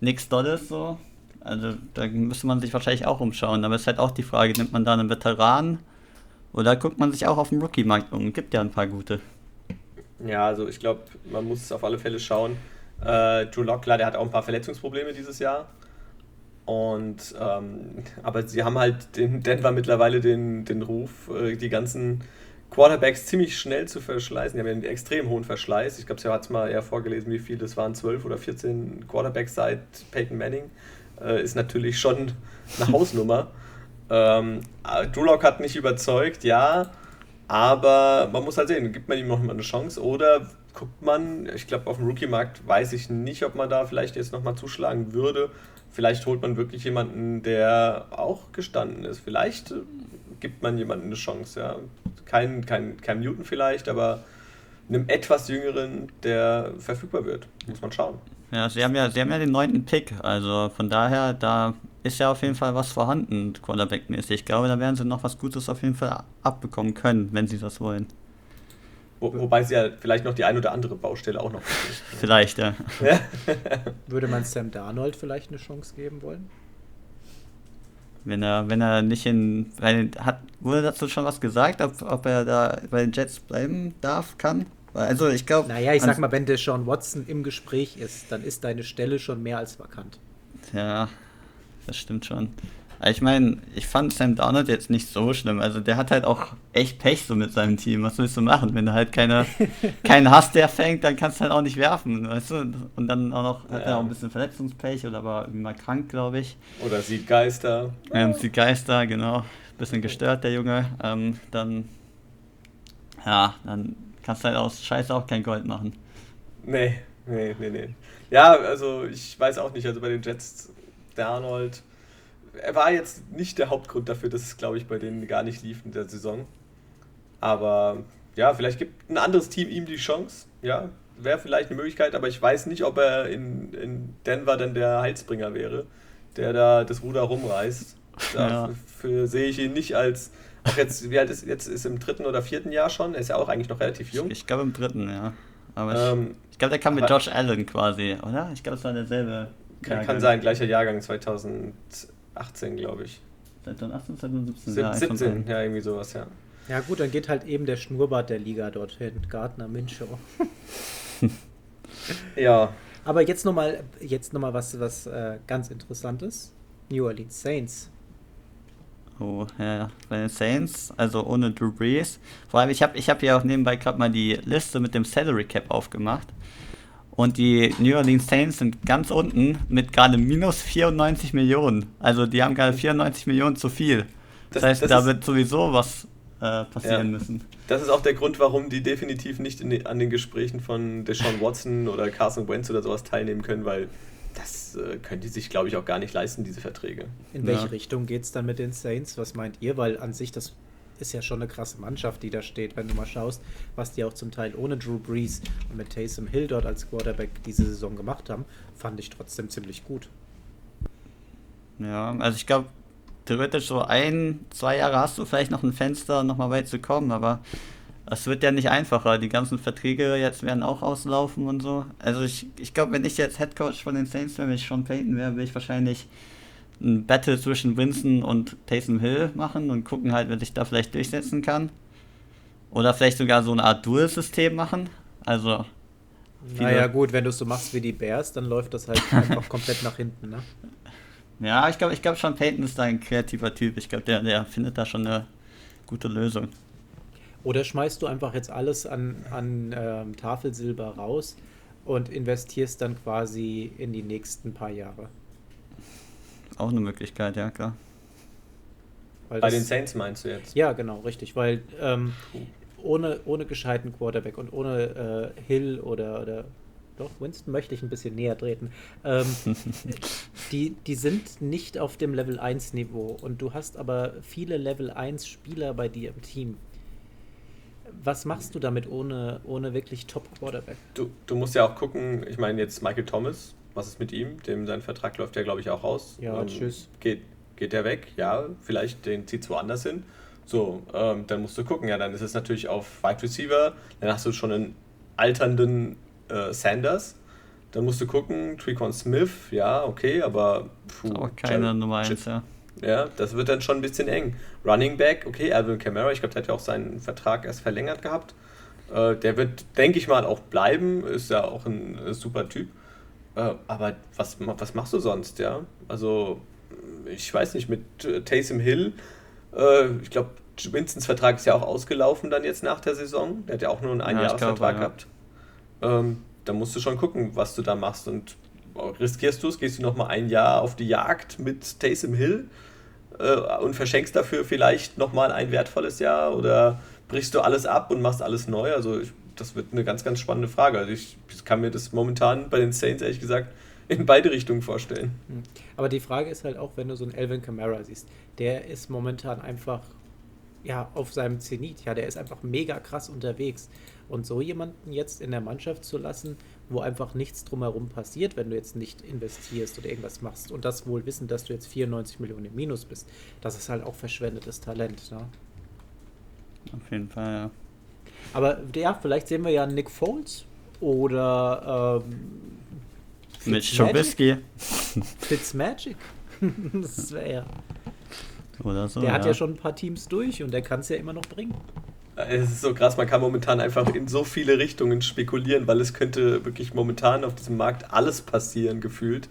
nichts Dolles so. Also da müsste man sich wahrscheinlich auch umschauen, aber es ist halt auch die Frage, nimmt man da einen Oder guckt man sich auch auf dem Rookie-Markt um? Gibt ja ein paar gute. Ja, also ich glaube, man muss auf alle Fälle schauen. Äh, Drew Lock, klar, der hat auch ein paar Verletzungsprobleme dieses Jahr. Und ähm, aber sie haben halt den Denver mittlerweile den, den Ruf, äh, die ganzen Quarterbacks ziemlich schnell zu verschleißen. Die haben ja einen extrem hohen Verschleiß. Ich glaube, sie hat es mal eher vorgelesen, wie viele es waren, 12 oder 14 Quarterbacks seit Peyton Manning. Äh, ist natürlich schon eine Hausnummer. Ähm, Duloc hat nicht überzeugt, ja, aber man muss halt sehen, gibt man ihm noch mal eine Chance oder guckt man, ich glaube auf dem Rookie-Markt weiß ich nicht, ob man da vielleicht jetzt nochmal zuschlagen würde. Vielleicht holt man wirklich jemanden, der auch gestanden ist. Vielleicht gibt man jemanden eine Chance, ja. Kein, kein, kein Newton vielleicht, aber einem etwas jüngeren, der verfügbar wird. Muss man schauen. Ja, sie haben ja, sie haben ja den neunten Pick, also von daher, da ist ja auf jeden Fall was vorhanden, Quarterback-mäßig. Ich glaube, da werden sie noch was Gutes auf jeden Fall abbekommen können, wenn sie das wollen. Wo, wobei sie ja vielleicht noch die ein oder andere Baustelle auch noch (laughs) Vielleicht, ja. ja. (laughs) Würde man Sam Darnold vielleicht eine Chance geben wollen? Wenn er, wenn er nicht in. Weil, hat, wurde dazu schon was gesagt, ob, ob er da bei den Jets bleiben darf, kann? Also ich glaube. Naja, ich sag mal, wenn der Sean Watson im Gespräch ist, dann ist deine Stelle schon mehr als vakant. Ja, das stimmt schon. Ich meine, ich fand Sam Darnold jetzt nicht so schlimm. Also der hat halt auch echt Pech so mit seinem Team. Was willst du machen? Wenn du halt keine, (laughs) keinen hast, der fängt, dann kannst du halt auch nicht werfen, weißt du? Und dann auch noch hat ja. er auch ein bisschen Verletzungspech oder war irgendwie mal krank, glaube ich. Oder sieht Geister. Ja, sieht Geister, genau. Bisschen gestört, der Junge. Ähm, dann, ja, dann kannst du halt aus Scheiße auch kein Gold machen. Nee, nee, nee, nee. Ja, also ich weiß auch nicht. Also bei den Jets, der Arnold er war jetzt nicht der Hauptgrund dafür, dass es, glaube ich, bei denen gar nicht lief in der Saison. Aber ja, vielleicht gibt ein anderes Team ihm die Chance. Ja, wäre vielleicht eine Möglichkeit, aber ich weiß nicht, ob er in, in Denver dann der Heilsbringer wäre, der da das Ruder rumreißt. Dafür ja. sehe ich ihn nicht als. Auch jetzt, wie alt ist jetzt ist im dritten oder vierten Jahr schon? Er ist ja auch eigentlich noch relativ jung. Ich, ich glaube im dritten, ja. Aber ähm, ich, ich glaube, der kam mit Josh Allen quasi, oder? Ich glaube, es war derselbe. Kann, kann sein, gleicher Jahrgang 2018, glaube ich. 2018, 2017? 17, 17 ja, irgendwie sowas, ja. Ja gut, dann geht halt eben der Schnurrbart der Liga dorthin, Gardner Minshew. (laughs) ja. Aber jetzt nochmal noch was, was äh, ganz Interessantes. New Orleans Saints. Oh, ja, bei den Saints, also ohne Drew Brees. Vor allem, ich habe ich hab ja auch nebenbei gerade mal die Liste mit dem Salary Cap aufgemacht. Und die New Orleans Saints sind ganz unten mit gerade minus 94 Millionen. Also die haben gerade 94 Millionen zu viel. Das, das heißt, das da wird sowieso was äh, passieren ja. müssen. Das ist auch der Grund, warum die definitiv nicht den, an den Gesprächen von Deshaun Watson oder Carson Wentz oder sowas teilnehmen können, weil das äh, können die sich, glaube ich, auch gar nicht leisten, diese Verträge. In welche ja. Richtung geht es dann mit den Saints? Was meint ihr? Weil an sich, das ist ja schon eine krasse Mannschaft, die da steht, wenn du mal schaust, was die auch zum Teil ohne Drew Brees und mit Taysom Hill dort als Quarterback diese Saison gemacht haben, fand ich trotzdem ziemlich gut. Ja, also ich glaube, theoretisch so ein, zwei Jahre hast du vielleicht noch ein Fenster, nochmal weit zu kommen, aber es wird ja nicht einfacher. Die ganzen Verträge jetzt werden auch auslaufen und so. Also ich, ich glaube, wenn ich jetzt Headcoach von den Saints wäre, wenn ich Sean Payton wäre, würde ich wahrscheinlich ein Battle zwischen Winston und Taysom Hill machen und gucken halt, wer sich da vielleicht durchsetzen kann. Oder vielleicht sogar so eine Art Dual-System machen. Also. Naja, gut, wenn du es so machst wie die Bears, dann läuft das halt (laughs) einfach komplett nach hinten, ne? Ja, ich glaube ich glaub schon, Peyton ist da ein kreativer Typ. Ich glaube, der, der findet da schon eine gute Lösung. Oder schmeißt du einfach jetzt alles an, an ähm, Tafelsilber raus und investierst dann quasi in die nächsten paar Jahre? Auch eine Möglichkeit, ja, klar. Weil Bei das, den Saints meinst du jetzt? Ja, genau, richtig. Weil ähm, ohne, ohne gescheiten Quarterback und ohne äh, Hill oder, oder doch, Winston möchte ich ein bisschen näher treten. Ähm, (laughs) die, die sind nicht auf dem Level 1 Niveau und du hast aber viele Level 1 Spieler bei dir im Team. Was machst du damit ohne, ohne wirklich Top Quarterback? Du, du musst ja auch gucken, ich meine jetzt Michael Thomas, was ist mit ihm? Dem sein Vertrag läuft ja glaube ich auch aus. Ja, ähm, tschüss. Geht, geht der weg? Ja, vielleicht den zieht woanders hin. So, ähm, dann musst du gucken. Ja, dann ist es natürlich auf Wide Receiver. Dann hast du schon einen alternden äh, Sanders. Dann musst du gucken, Tricon Smith, ja, okay, aber. Puh, aber keine Nummer 1, ja. Ja, das wird dann schon ein bisschen eng. Running Back, okay, Alvin Kamara, ich glaube, der hat ja auch seinen Vertrag erst verlängert gehabt. Äh, der wird, denke ich mal, auch bleiben, ist ja auch ein äh, super Typ. Äh, aber was, was machst du sonst, ja? Also, ich weiß nicht, mit äh, Taysom Hill, äh, ich glaube, Winstons Vertrag ist ja auch ausgelaufen dann jetzt nach der Saison. Der hat ja auch nur einen Einjahresvertrag ja. gehabt ähm, da musst du schon gucken, was du da machst. Und riskierst du es, gehst du nochmal ein Jahr auf die Jagd mit Taysom Hill äh, und verschenkst dafür vielleicht nochmal ein wertvolles Jahr oder brichst du alles ab und machst alles neu? Also ich, das wird eine ganz, ganz spannende Frage. Also ich, ich kann mir das momentan bei den Saints ehrlich gesagt in beide Richtungen vorstellen. Hm. Aber die Frage ist halt auch, wenn du so einen Elvin Kamara siehst, der ist momentan einfach ja, auf seinem Zenit. Ja, der ist einfach mega krass unterwegs. Und so jemanden jetzt in der Mannschaft zu lassen, wo einfach nichts drumherum passiert, wenn du jetzt nicht investierst oder irgendwas machst und das wohl wissen, dass du jetzt 94 Millionen im Minus bist, das ist halt auch verschwendetes Talent. Ne? Auf jeden Fall, ja. Aber ja, vielleicht sehen wir ja Nick Foles oder ähm, Mitch Trubisky. (laughs) Fitzmagic. (laughs) das wäre ja. Oder so. Der ja. hat ja schon ein paar Teams durch und der kann es ja immer noch bringen. Es ist so krass, man kann momentan einfach in so viele Richtungen spekulieren, weil es könnte wirklich momentan auf diesem Markt alles passieren, gefühlt.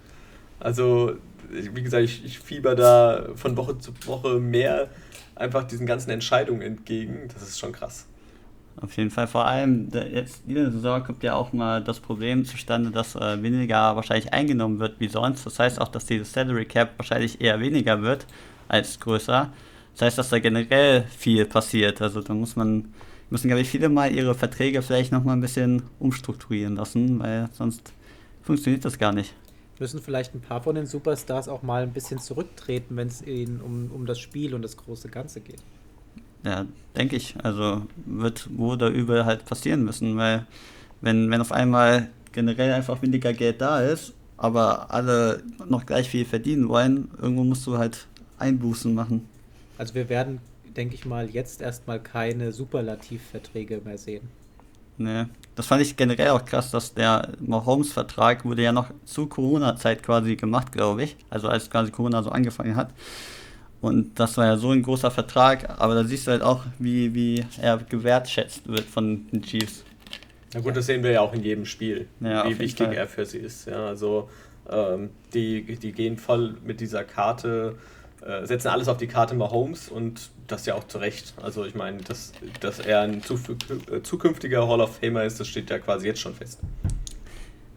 Also, wie gesagt, ich, ich fieber da von Woche zu Woche mehr einfach diesen ganzen Entscheidungen entgegen. Das ist schon krass. Auf jeden Fall, vor allem jetzt diese Saison kommt ja auch mal das Problem zustande, dass äh, weniger wahrscheinlich eingenommen wird wie sonst. Das heißt auch, dass dieses Salary Cap wahrscheinlich eher weniger wird als größer. Das heißt, dass da generell viel passiert. Also da muss man, müssen, glaube ich, viele mal ihre Verträge vielleicht nochmal ein bisschen umstrukturieren lassen, weil sonst funktioniert das gar nicht. müssen vielleicht ein paar von den Superstars auch mal ein bisschen zurücktreten, wenn es ihnen um, um das Spiel und das große Ganze geht. Ja, denke ich. Also wird wo oder übel halt passieren müssen, weil wenn, wenn auf einmal generell einfach weniger Geld da ist, aber alle noch gleich viel verdienen wollen, irgendwo musst du halt Einbußen machen. Also wir werden, denke ich mal, jetzt erstmal keine Superlativverträge mehr sehen. Nee. Das fand ich generell auch krass, dass der Mahomes-Vertrag wurde ja noch zu Corona-Zeit quasi gemacht, glaube ich. Also als quasi Corona so angefangen hat. Und das war ja so ein großer Vertrag, aber da siehst du halt auch, wie, wie er gewertschätzt wird von den Chiefs. Na gut, das sehen wir ja auch in jedem Spiel, ja, wie wichtig Fall. er für sie ist. Ja, also ähm, die, die gehen voll mit dieser Karte, äh, setzen alles auf die Karte Mahomes und das ja auch zu Recht. Also ich meine, dass, dass er ein äh, zukünftiger Hall of Famer ist, das steht ja quasi jetzt schon fest.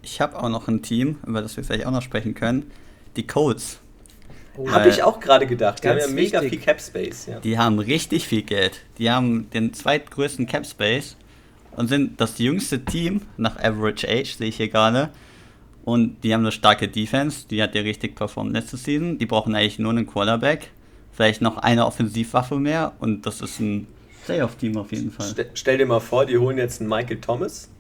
Ich habe auch noch ein Team, über das wir vielleicht auch noch sprechen können. Die Colts. Oh. Habe ich auch gerade gedacht. Die haben ja mega viel Cap Space. Ja. Die haben richtig viel Geld. Die haben den zweitgrößten Cap Space und sind das jüngste Team nach Average Age, sehe ich hier gerade. Und die haben eine starke Defense, die hat ja richtig performt letzte Season. Die brauchen eigentlich nur einen Quarterback, vielleicht noch eine Offensivwaffe mehr und das ist ein Playoff-Team auf jeden Fall. Stell, stell dir mal vor, die holen jetzt einen Michael Thomas.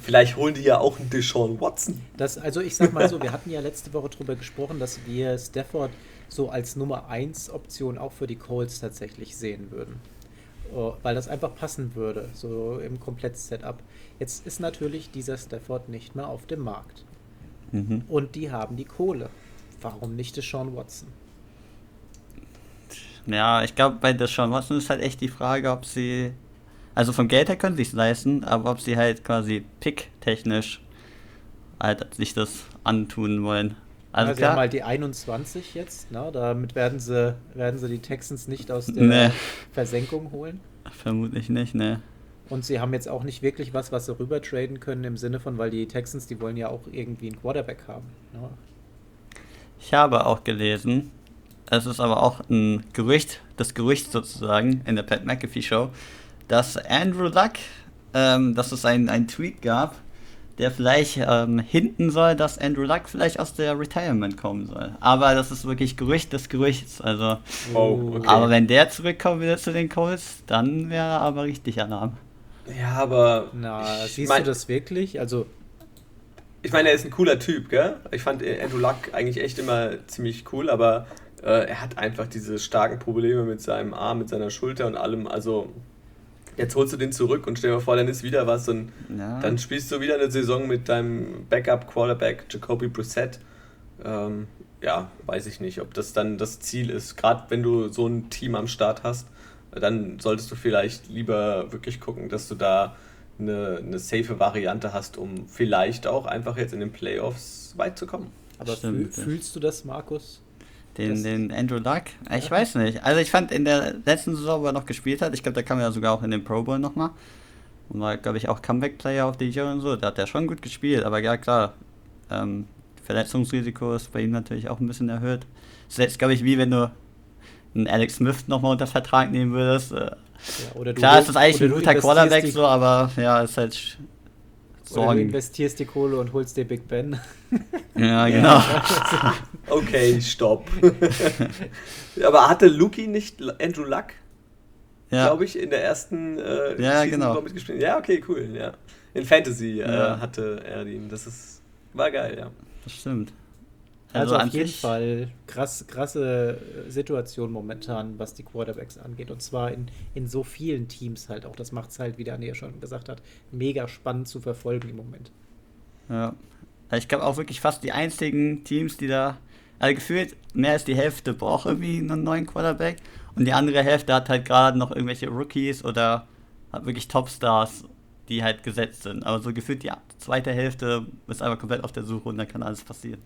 Vielleicht holen die ja auch einen Deshaun Watson. Das, also ich sag mal so, wir hatten ja letzte Woche darüber gesprochen, dass wir Stafford so als Nummer 1 Option auch für die Colts tatsächlich sehen würden. Oh, weil das einfach passen würde, so im Komplett-Setup. Jetzt ist natürlich dieser Stafford nicht mehr auf dem Markt. Mhm. Und die haben die Kohle. Warum nicht Deshaun Watson? Ja, ich glaube, bei Deshaun Watson ist halt echt die Frage, ob sie. Also vom Geld her können sie es leisten, aber ob sie halt quasi pick-technisch halt sich das antun wollen. Also ja, sie haben halt die 21 jetzt, ne? damit werden sie, werden sie die Texans nicht aus der nee. Versenkung holen. Vermutlich nicht, ne. Und sie haben jetzt auch nicht wirklich was, was sie rüber traden können, im Sinne von, weil die Texans, die wollen ja auch irgendwie einen Quarterback haben. Ne? Ich habe auch gelesen, es ist aber auch ein Gerücht, das Gerücht sozusagen in der Pat McAfee Show, dass Andrew Luck, ähm, dass es einen Tweet gab, der vielleicht ähm, hinten soll, dass Andrew Luck vielleicht aus der Retirement kommen soll. Aber das ist wirklich Gerücht des Gerüchts. Also, oh, okay. aber wenn der zurückkommt wieder zu den Colts, dann wäre er aber richtig Alarm. Ja, aber. Na, siehst mein, du das wirklich? Also. Ich meine, er ist ein cooler Typ, gell? Ich fand Andrew Luck eigentlich echt immer ziemlich cool, aber äh, er hat einfach diese starken Probleme mit seinem Arm, mit seiner Schulter und allem. Also, jetzt holst du den zurück und stell dir vor, dann ist wieder was und ja. dann spielst du wieder eine Saison mit deinem Backup-Quarterback Jacoby Brissett. Ähm, ja, weiß ich nicht, ob das dann das Ziel ist. Gerade wenn du so ein Team am Start hast, dann solltest du vielleicht lieber wirklich gucken, dass du da eine, eine safe Variante hast, um vielleicht auch einfach jetzt in den Playoffs weit zu kommen. Aber Stimmt, fühlst du das, Markus? Den, den Andrew Luck? Ich ja. weiß nicht. Also ich fand in der letzten Saison, wo er noch gespielt hat, ich glaube, der kam ja sogar auch in den Pro Bowl nochmal. Und war, glaube ich, auch Comeback-Player auf die Year und so. Da hat er schon gut gespielt, aber ja klar, ähm, Verletzungsrisiko ist bei ihm natürlich auch ein bisschen erhöht. Das ist jetzt, glaube ich, wie wenn du einen Alex Smith nochmal unter Vertrag nehmen würdest. Äh, ja, klar ist das eigentlich ein guter Quarterback so, aber ja, ist halt Sorgen. Oder du investierst die Kohle und holst dir Big Ben. (laughs) Ja, genau. (laughs) okay, stopp. (laughs) Aber hatte Luki nicht Andrew Luck? Ja. Glaube ich, in der ersten äh, ja, Season genau. mitgespielt. Ja, okay, cool. Ja. In Fantasy äh, ja. hatte er ihn. Das ist, war geil, ja. Das stimmt. Also, also auf jeden Fall krass, krasse Situation momentan, was die Quarterbacks angeht. Und zwar in, in so vielen Teams halt auch. Das macht es halt, wie der Anja schon gesagt hat, mega spannend zu verfolgen im Moment. Ja. Ich glaube auch wirklich fast die einzigen Teams, die da, also gefühlt mehr als die Hälfte braucht irgendwie einen neuen Quarterback. Und die andere Hälfte hat halt gerade noch irgendwelche Rookies oder hat wirklich Topstars, die halt gesetzt sind. Aber so gefühlt die zweite Hälfte ist einfach komplett auf der Suche und dann kann alles passieren.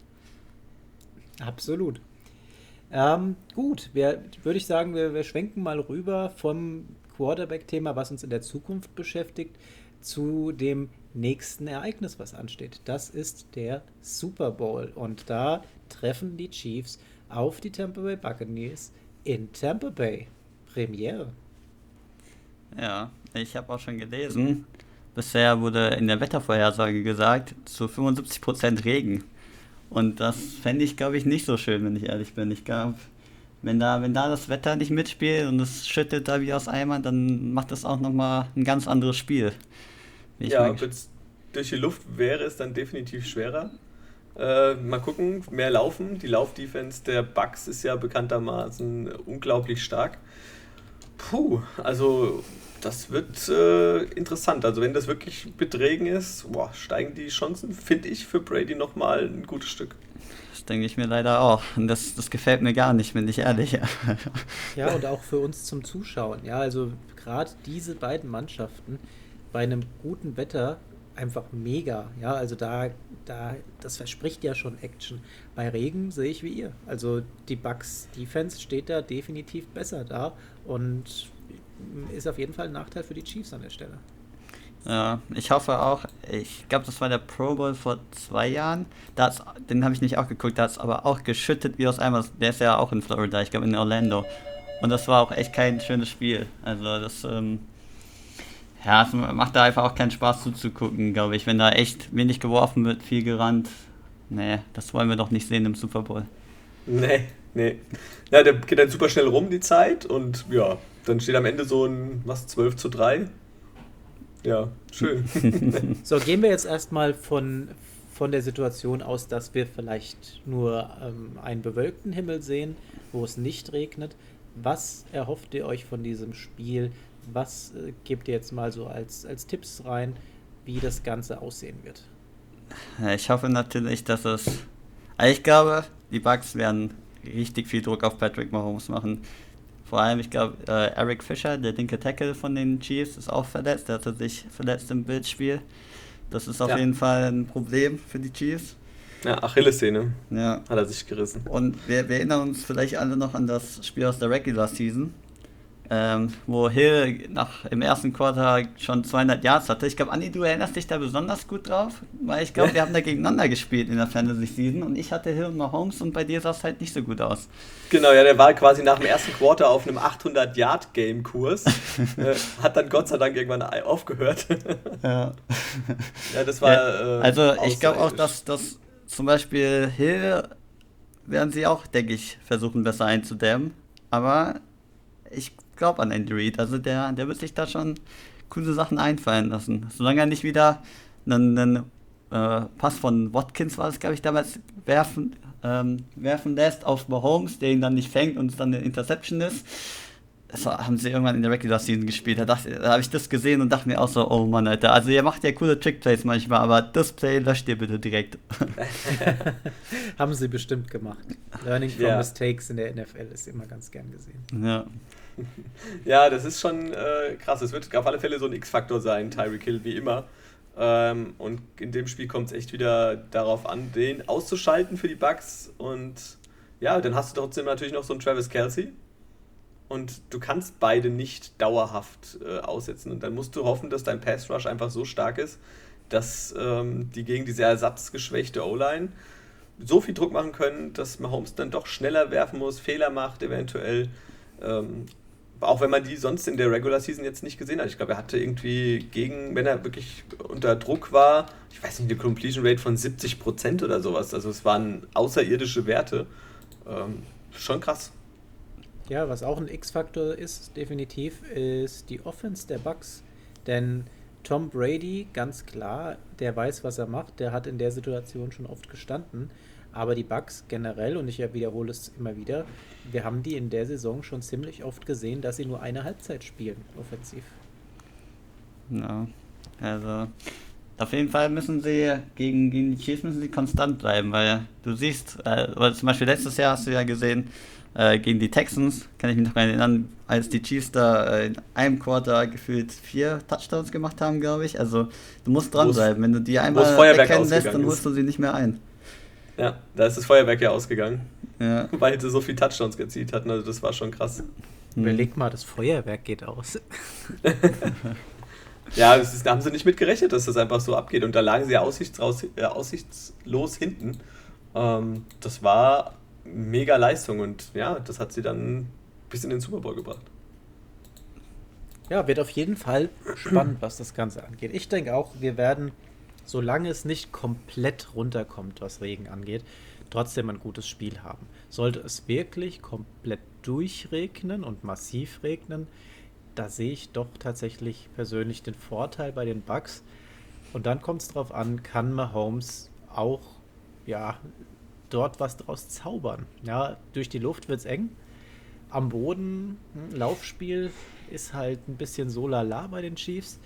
Absolut. Ähm, gut, wir, würde ich sagen, wir, wir schwenken mal rüber vom Quarterback-Thema, was uns in der Zukunft beschäftigt, zu dem nächsten Ereignis, was ansteht. Das ist der Super Bowl. Und da treffen die Chiefs auf die Tampa Bay Buccaneers in Tampa Bay. Premiere. Ja, ich habe auch schon gelesen. Bisher wurde in der Wettervorhersage gesagt, zu 75% Regen. Und das fände ich, glaube ich, nicht so schön, wenn ich ehrlich bin. Ich glaube, wenn da, wenn da das Wetter nicht mitspielt und es schüttet da wie aus Eimern, dann macht das auch nochmal ein ganz anderes Spiel. ja, durch die Luft wäre es dann definitiv schwerer. Äh, mal gucken, mehr laufen. Die Laufdefense der Bucks ist ja bekanntermaßen unglaublich stark. Puh, also das wird äh, interessant. Also wenn das wirklich mit Regen ist, boah, steigen die Chancen, finde ich, für Brady nochmal ein gutes Stück. Das denke ich mir leider auch. Und das, das gefällt mir gar nicht, bin ich ehrlich. ja, und auch für uns zum Zuschauen. Ja, also gerade diese beiden Mannschaften bei einem guten Wetter einfach mega. Ja, also da, da, das verspricht ja schon Action. Bei Regen sehe ich wie ihr. Also die Bucks Defense steht da definitiv besser da und ist auf jeden Fall ein Nachteil für die Chiefs an der Stelle. Ja, ich hoffe auch, ich glaube, das war der Pro Bowl vor zwei Jahren. Das, den habe ich nicht auch geguckt, da hat es aber auch geschüttet wie aus einmal. Der ist ja auch in Florida, ich glaube in Orlando. Und das war auch echt kein schönes Spiel. Also das, ähm, ja, es macht da einfach auch keinen Spaß zuzugucken, glaube ich. Wenn da echt wenig geworfen wird, viel gerannt. Nee, das wollen wir doch nicht sehen im Super Bowl. Nee, nee. Ja, der geht dann super schnell rum, die Zeit. Und ja, dann steht am Ende so ein, was, 12 zu 3. Ja, schön. (laughs) so, gehen wir jetzt erstmal von, von der Situation aus, dass wir vielleicht nur ähm, einen bewölkten Himmel sehen, wo es nicht regnet. Was erhofft ihr euch von diesem Spiel? Was äh, gebt ihr jetzt mal so als, als Tipps rein, wie das Ganze aussehen wird? Ich hoffe natürlich, dass es. Also ich glaube, die Bugs werden richtig viel Druck auf Patrick Mahomes machen. Vor allem, ich glaube, äh, Eric Fischer, der linke Tackle von den Chiefs, ist auch verletzt. Der hatte sich verletzt im Bildspiel. Das ist auf ja. jeden Fall ein Problem für die Chiefs. Ja, Achillessehne. Ja. Hat er sich gerissen. Und wir, wir erinnern uns vielleicht alle noch an das Spiel aus der Regular Season ähm, wo Hill nach, im ersten Quarter schon 200 Yards hatte. Ich glaube, Andi, du erinnerst dich da besonders gut drauf, weil ich glaube, wir haben da gegeneinander gespielt in der Fantasy Season und ich hatte Hill und Mahomes und bei dir sah es halt nicht so gut aus. Genau, ja, der war quasi nach dem ersten Quarter auf einem 800-Yard-Game-Kurs, (laughs) äh, hat dann Gott sei Dank irgendwann aufgehört. (laughs) ja. ja, das war. Ja, also, äh, ich glaube auch, dass, dass zum Beispiel Hill werden sie auch, denke ich, versuchen, besser einzudämmen. Aber ich glaube an Andy Reid. Also der, der wird sich da schon coole Sachen einfallen lassen. Solange er nicht wieder einen, einen äh, Pass von Watkins war es, glaube ich, damals werfen, ähm, werfen lässt auf Mahomes, der ihn dann nicht fängt und es dann eine Interception ist. Das haben sie irgendwann in der Regular Season gespielt. Da, da habe ich das gesehen und dachte mir auch so, oh Mann, Alter. Also ihr macht ja coole Trickplays manchmal, aber das Play löscht ihr bitte direkt. (laughs) (laughs) haben sie bestimmt gemacht. Learning from ja. Mistakes in der NFL ist immer ganz gern gesehen. Ja. (laughs) ja, das ist schon äh, krass. Es wird auf alle Fälle so ein X-Faktor sein, Tyreek Hill, wie immer. Ähm, und in dem Spiel kommt es echt wieder darauf an, den auszuschalten für die Bugs. Und ja, dann hast du trotzdem natürlich noch so einen Travis Kelsey. Und du kannst beide nicht dauerhaft äh, aussetzen. Und dann musst du hoffen, dass dein Pass Rush einfach so stark ist, dass ähm, die gegen diese ersatzgeschwächte O-Line so viel Druck machen können, dass Mahomes dann doch schneller werfen muss, Fehler macht eventuell. Ähm, auch wenn man die sonst in der Regular Season jetzt nicht gesehen hat. Ich glaube, er hatte irgendwie gegen, wenn er wirklich unter Druck war, ich weiß nicht, eine Completion Rate von 70% oder sowas. Also es waren außerirdische Werte. Ähm, schon krass. Ja, was auch ein X-Faktor ist, definitiv, ist die Offense der Bucks. Denn Tom Brady, ganz klar, der weiß, was er macht, der hat in der Situation schon oft gestanden. Aber die Bugs generell, und ich wiederhole es immer wieder, wir haben die in der Saison schon ziemlich oft gesehen, dass sie nur eine Halbzeit spielen, offensiv. Ja, also auf jeden Fall müssen sie gegen, gegen die Chiefs müssen sie konstant bleiben, weil du siehst, äh, zum Beispiel letztes Jahr hast du ja gesehen, äh, gegen die Texans, kann ich mich noch erinnern, als die Chiefs da äh, in einem Quarter gefühlt vier Touchdowns gemacht haben, glaube ich. Also du musst dranbleiben. Wenn du die einmal erkennen lässt, dann holst du sie nicht mehr ein. Ja, da ist das Feuerwerk ja ausgegangen. Ja. (laughs) Weil sie so viele Touchdowns gezielt hatten, also das war schon krass. Überleg mal, das Feuerwerk geht aus. (laughs) ja, ist, da haben sie nicht mit gerechnet, dass das einfach so abgeht. Und da lagen sie ja aussichtslos, äh, aussichtslos hinten. Ähm, das war mega Leistung und ja, das hat sie dann bis in den Super Bowl gebracht. Ja, wird auf jeden Fall spannend, was das Ganze angeht. Ich denke auch, wir werden solange es nicht komplett runterkommt, was Regen angeht, trotzdem ein gutes Spiel haben. Sollte es wirklich komplett durchregnen und massiv regnen, da sehe ich doch tatsächlich persönlich den Vorteil bei den Bugs. Und dann kommt es darauf an, kann Mahomes auch ja, dort was draus zaubern. Ja, durch die Luft wird es eng. Am Boden, hm, Laufspiel ist halt ein bisschen so lala bei den Chiefs.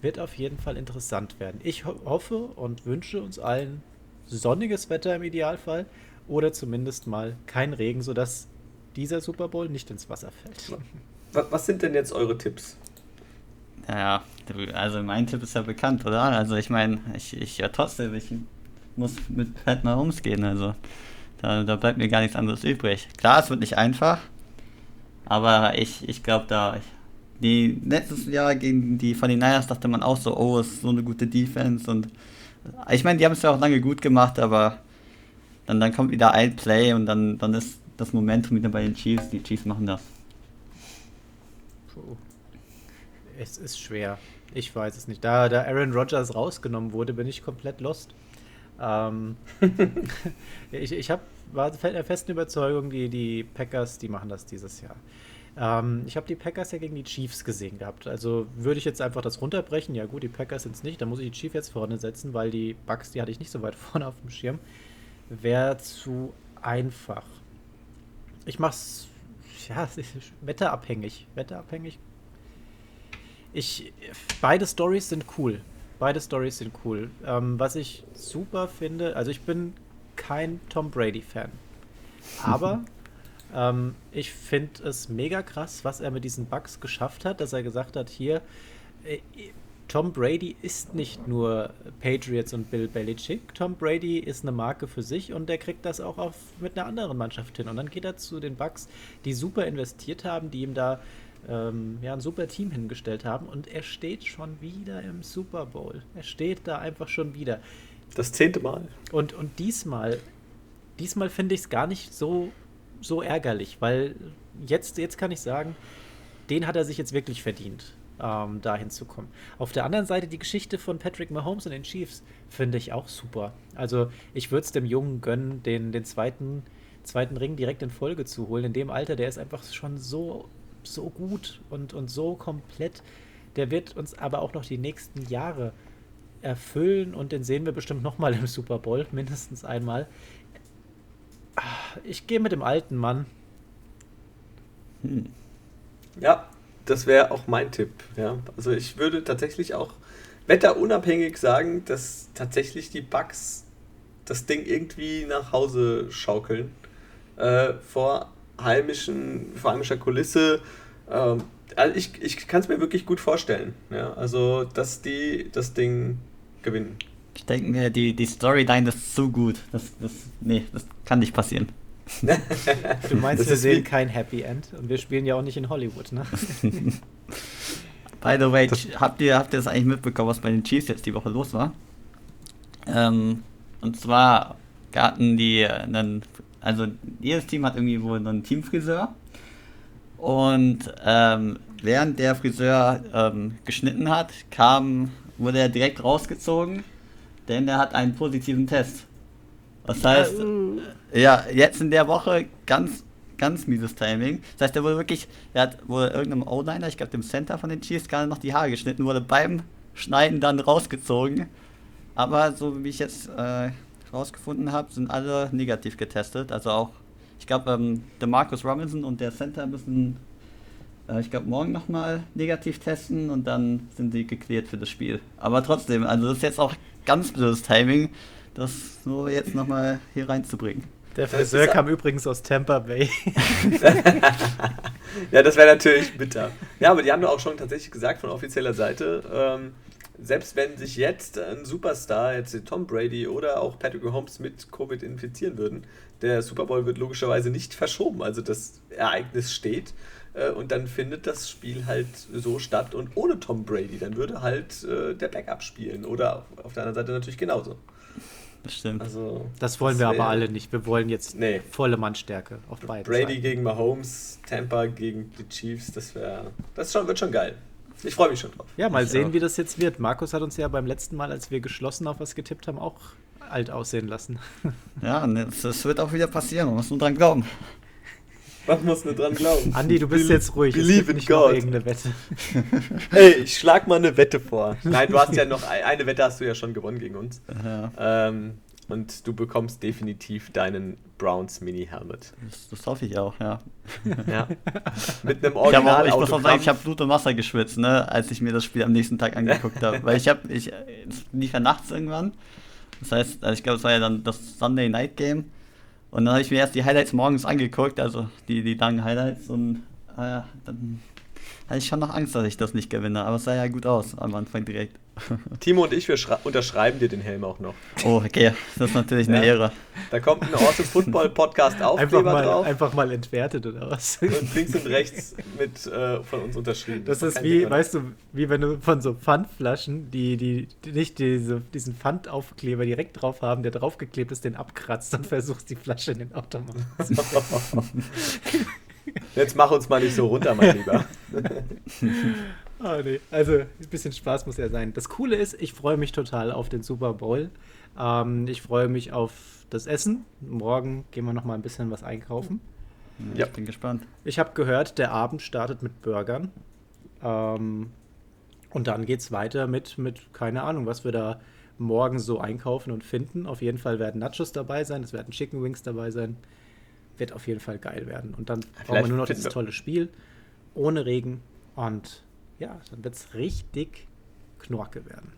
Wird auf jeden Fall interessant werden. Ich ho hoffe und wünsche uns allen sonniges Wetter im Idealfall oder zumindest mal kein Regen, sodass dieser Super Bowl nicht ins Wasser fällt. Was sind denn jetzt eure Tipps? Naja, also mein Tipp ist ja bekannt, oder? Also ich meine, ich, ich ja trotzdem, ich muss mit Pat Mahomes gehen, also da, da bleibt mir gar nichts anderes übrig. Klar, es wird nicht einfach, aber ich, ich glaube da, ich, die letztes Jahr gegen die von den Niners dachte man auch so, oh, es ist so eine gute Defense und ich meine, die haben es ja auch lange gut gemacht, aber dann, dann kommt wieder ein Play und dann, dann ist das Momentum wieder bei den Chiefs. Die Chiefs machen das. Es ist schwer. Ich weiß es nicht. Da, da Aaron Rodgers rausgenommen wurde, bin ich komplett lost. Ähm, (laughs) ich ich hab, war der festen Überzeugung, die, die Packers, die machen das dieses Jahr. Ähm, ich habe die Packers ja gegen die Chiefs gesehen gehabt. Also würde ich jetzt einfach das runterbrechen. Ja gut, die Packers sind es nicht. Da muss ich die Chiefs jetzt vorne setzen, weil die Bucks, die hatte ich nicht so weit (laughs) vorne auf dem Schirm. Wäre zu einfach. Ich mach's ja, (laughs) wetterabhängig. Wetterabhängig. Ich, beide Stories sind cool. Beide Stories sind cool. Ähm, was ich super finde, also ich bin kein Tom Brady-Fan. Aber (laughs) ähm, ich finde es mega krass, was er mit diesen Bugs geschafft hat, dass er gesagt hat, hier, äh, Tom Brady ist nicht nur Patriots und Bill Belichick. Tom Brady ist eine Marke für sich und der kriegt das auch auf, mit einer anderen Mannschaft hin. Und dann geht er zu den Bucks, die super investiert haben, die ihm da ähm, ja, ein super Team hingestellt haben. Und er steht schon wieder im Super Bowl. Er steht da einfach schon wieder. Das zehnte Mal. Und, und diesmal, diesmal finde ich es gar nicht so so ärgerlich, weil jetzt, jetzt kann ich sagen, den hat er sich jetzt wirklich verdient, ähm, da hinzukommen. Auf der anderen Seite die Geschichte von Patrick Mahomes und den Chiefs finde ich auch super. Also ich würde es dem Jungen gönnen, den, den zweiten, zweiten Ring direkt in Folge zu holen. In dem Alter, der ist einfach schon so, so gut und, und so komplett. Der wird uns aber auch noch die nächsten Jahre erfüllen und den sehen wir bestimmt nochmal im Super Bowl, mindestens einmal. Ich gehe mit dem alten Mann. Hm. Ja, das wäre auch mein Tipp. Ja. Also ich würde tatsächlich auch wetterunabhängig sagen, dass tatsächlich die Bugs das Ding irgendwie nach Hause schaukeln. Äh, vor heimischen, vor heimischer Kulisse. Äh, also ich ich kann es mir wirklich gut vorstellen. Ja. Also, dass die das Ding gewinnen. Ich denke mir, die, die Storyline ist so gut. Das, das, nee, das kann nicht passieren. (laughs) du meinst, das wir sehen kein Happy End und wir spielen ja auch nicht in Hollywood, ne? (laughs) By the way, habt ihr, habt ihr das eigentlich mitbekommen, was bei den Chiefs jetzt die Woche los war? Ähm, und zwar hatten die einen, also jedes Team hat irgendwie wohl einen Teamfriseur. Und ähm, während der Friseur ähm, geschnitten hat, kam, wurde er direkt rausgezogen denn er hat einen positiven Test. Das heißt, ja, jetzt in der Woche ganz, ganz mieses Timing. Das heißt, er wurde wirklich, er hat wohl irgendeinem O-Liner, ich glaube dem Center von den Chiefs, gerade noch die Haare geschnitten, wurde beim Schneiden dann rausgezogen. Aber so wie ich jetzt äh, rausgefunden habe, sind alle negativ getestet. Also auch, ich glaube, ähm, der Marcus Robinson und der Center müssen, äh, ich glaube, morgen nochmal negativ testen und dann sind sie geklärt für das Spiel. Aber trotzdem, also das ist jetzt auch ganz blödes Timing, das so jetzt nochmal hier reinzubringen. Der Friseur kam übrigens aus Tampa Bay. (laughs) ja, das wäre natürlich bitter. Ja, aber die haben doch auch schon tatsächlich gesagt von offizieller Seite, ähm, selbst wenn sich jetzt ein Superstar, jetzt Tom Brady oder auch Patrick Mahomes mit Covid infizieren würden, der Super Bowl wird logischerweise nicht verschoben. Also das Ereignis steht äh, und dann findet das Spiel halt so statt und ohne Tom Brady, dann würde halt äh, der Backup spielen oder auf der anderen Seite natürlich genauso. Das stimmt. Also, das wollen das wir aber alle nicht. Wir wollen jetzt nee. volle Mannstärke auf beiden Brady Seiten. gegen Mahomes, Tampa gegen die Chiefs, das wäre, das schon, wird schon geil. Ich freue mich schon drauf. Ja, mal Ich sehen, auch. wie das jetzt wird. Markus hat uns ja beim letzten Mal, als wir geschlossen auf was getippt haben, auch alt aussehen lassen. (laughs) Ja, und das, wird auch wieder passieren. Man muss nur dran glauben. Man muss nur dran glauben. Andi, du bist Be- jetzt ruhig. Es Believe gibt in God. irgendeine Wette. (laughs) Ey, ich schlag mal eine Wette vor. Nein, du hast ja noch ein- eine Wette hast du ja schon gewonnen gegen uns. Ja, Ähm, und du bekommst definitiv deinen Browns Mini Helmet. das, das hoffe ich auch, ja. Ja. (laughs) Mit einem Ich, Original auch, ich muss auch sagen, ich habe Blut und Wasser geschwitzt, ne, als ich mir das Spiel am nächsten Tag angeguckt habe. (laughs) Weil ich habe, ich, es lief ja nachts irgendwann. Das heißt, also ich glaube, es war ja dann das Sunday Night Game. Und dann habe ich mir erst die Highlights morgens angeguckt, also die, die langen Highlights. Und äh, dann hatte ich schon noch Angst, dass ich das nicht gewinne. Aber es sah ja gut aus am Anfang direkt. Timo und ich, wir unterschreiben dir den Helm auch noch. Oh, okay, das ist natürlich eine Ja. Ehre. Da kommt ein Awesome Football Podcast (laughs) Einfach Aufkleber mal, drauf einfach mal entwertet oder was? und links und rechts mit äh, von uns unterschrieben. Das ist wie, Ding, weißt du, wie wenn du von so Pfandflaschen, die, die, die nicht diese, diesen Pfandaufkleber direkt drauf haben, der draufgeklebt ist, den abkratzt und versuchst die Flasche in den Automaten zu (laughs) Jetzt mach uns mal nicht so runter, mein (laughs) Lieber. Oh, nee. Also, ein bisschen Spaß muss ja sein. Das Coole ist, ich freue mich total auf den Super Bowl. Ähm, ich freue mich auf das Essen. Morgen gehen wir noch mal ein bisschen was einkaufen. Ja. Ich bin gespannt. Ich habe gehört, der Abend startet mit Burgern. Ähm, und dann geht es weiter mit, mit, keine Ahnung, was wir da morgen so einkaufen und finden. Auf jeden Fall werden Nachos dabei sein, es werden Chicken Wings dabei sein. Wird auf jeden Fall geil werden. Und dann brauchen wir Vielleicht nur noch dieses tolle Spiel. Ohne Regen. Und ja, dann wird es richtig knorke werden.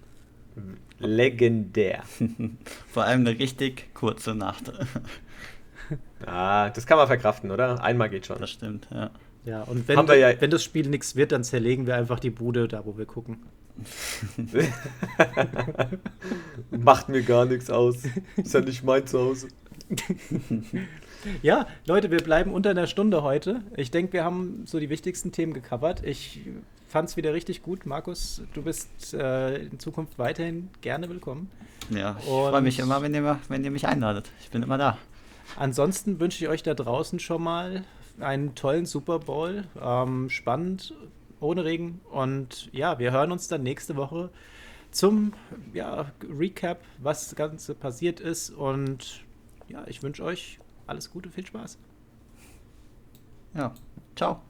Legendär. (laughs) Vor allem eine richtig kurze Nacht. (laughs) Ah, das kann man verkraften, oder? Einmal geht schon. Das stimmt, ja. Ja, und wenn, wir ja- wenn das Spiel nichts wird, dann zerlegen wir einfach die Bude da, wo wir gucken. (laughs) Macht mir gar nichts aus. Ist ja nicht mein Zuhause. Ja, Leute, wir bleiben unter einer Stunde heute. Ich denke, wir haben so die wichtigsten Themen gecovert. Ich fand es wieder richtig gut. Markus, du bist äh, in Zukunft weiterhin gerne willkommen. Ja, ich freue mich immer, wenn ihr, wenn ihr mich einladet. Ich bin immer da. Ansonsten wünsche ich euch da draußen schon mal einen tollen Super Bowl. Ähm, spannend, ohne Regen. Und ja, wir hören uns dann nächste Woche zum ja, Recap, was das Ganze passiert ist. Und ja, ich wünsche euch alles Gute, viel Spaß. Ja, ciao.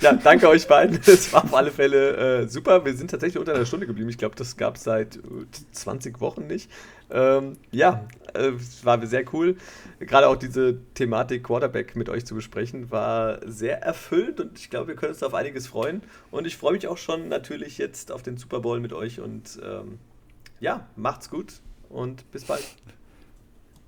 Ja, danke euch beiden. (laughs) Es war auf alle Fälle äh, super. Wir sind tatsächlich unter einer Stunde geblieben. Ich glaube, das gab es seit äh, 20 Wochen nicht. Ähm, ja, äh, es war sehr cool. Gerade auch diese Thematik Quarterback mit euch zu besprechen, war sehr erfüllend und ich glaube, wir können uns auf einiges freuen. Und ich freue mich auch schon natürlich jetzt auf den Super Bowl mit euch und ähm, ja, macht's gut und bis bald.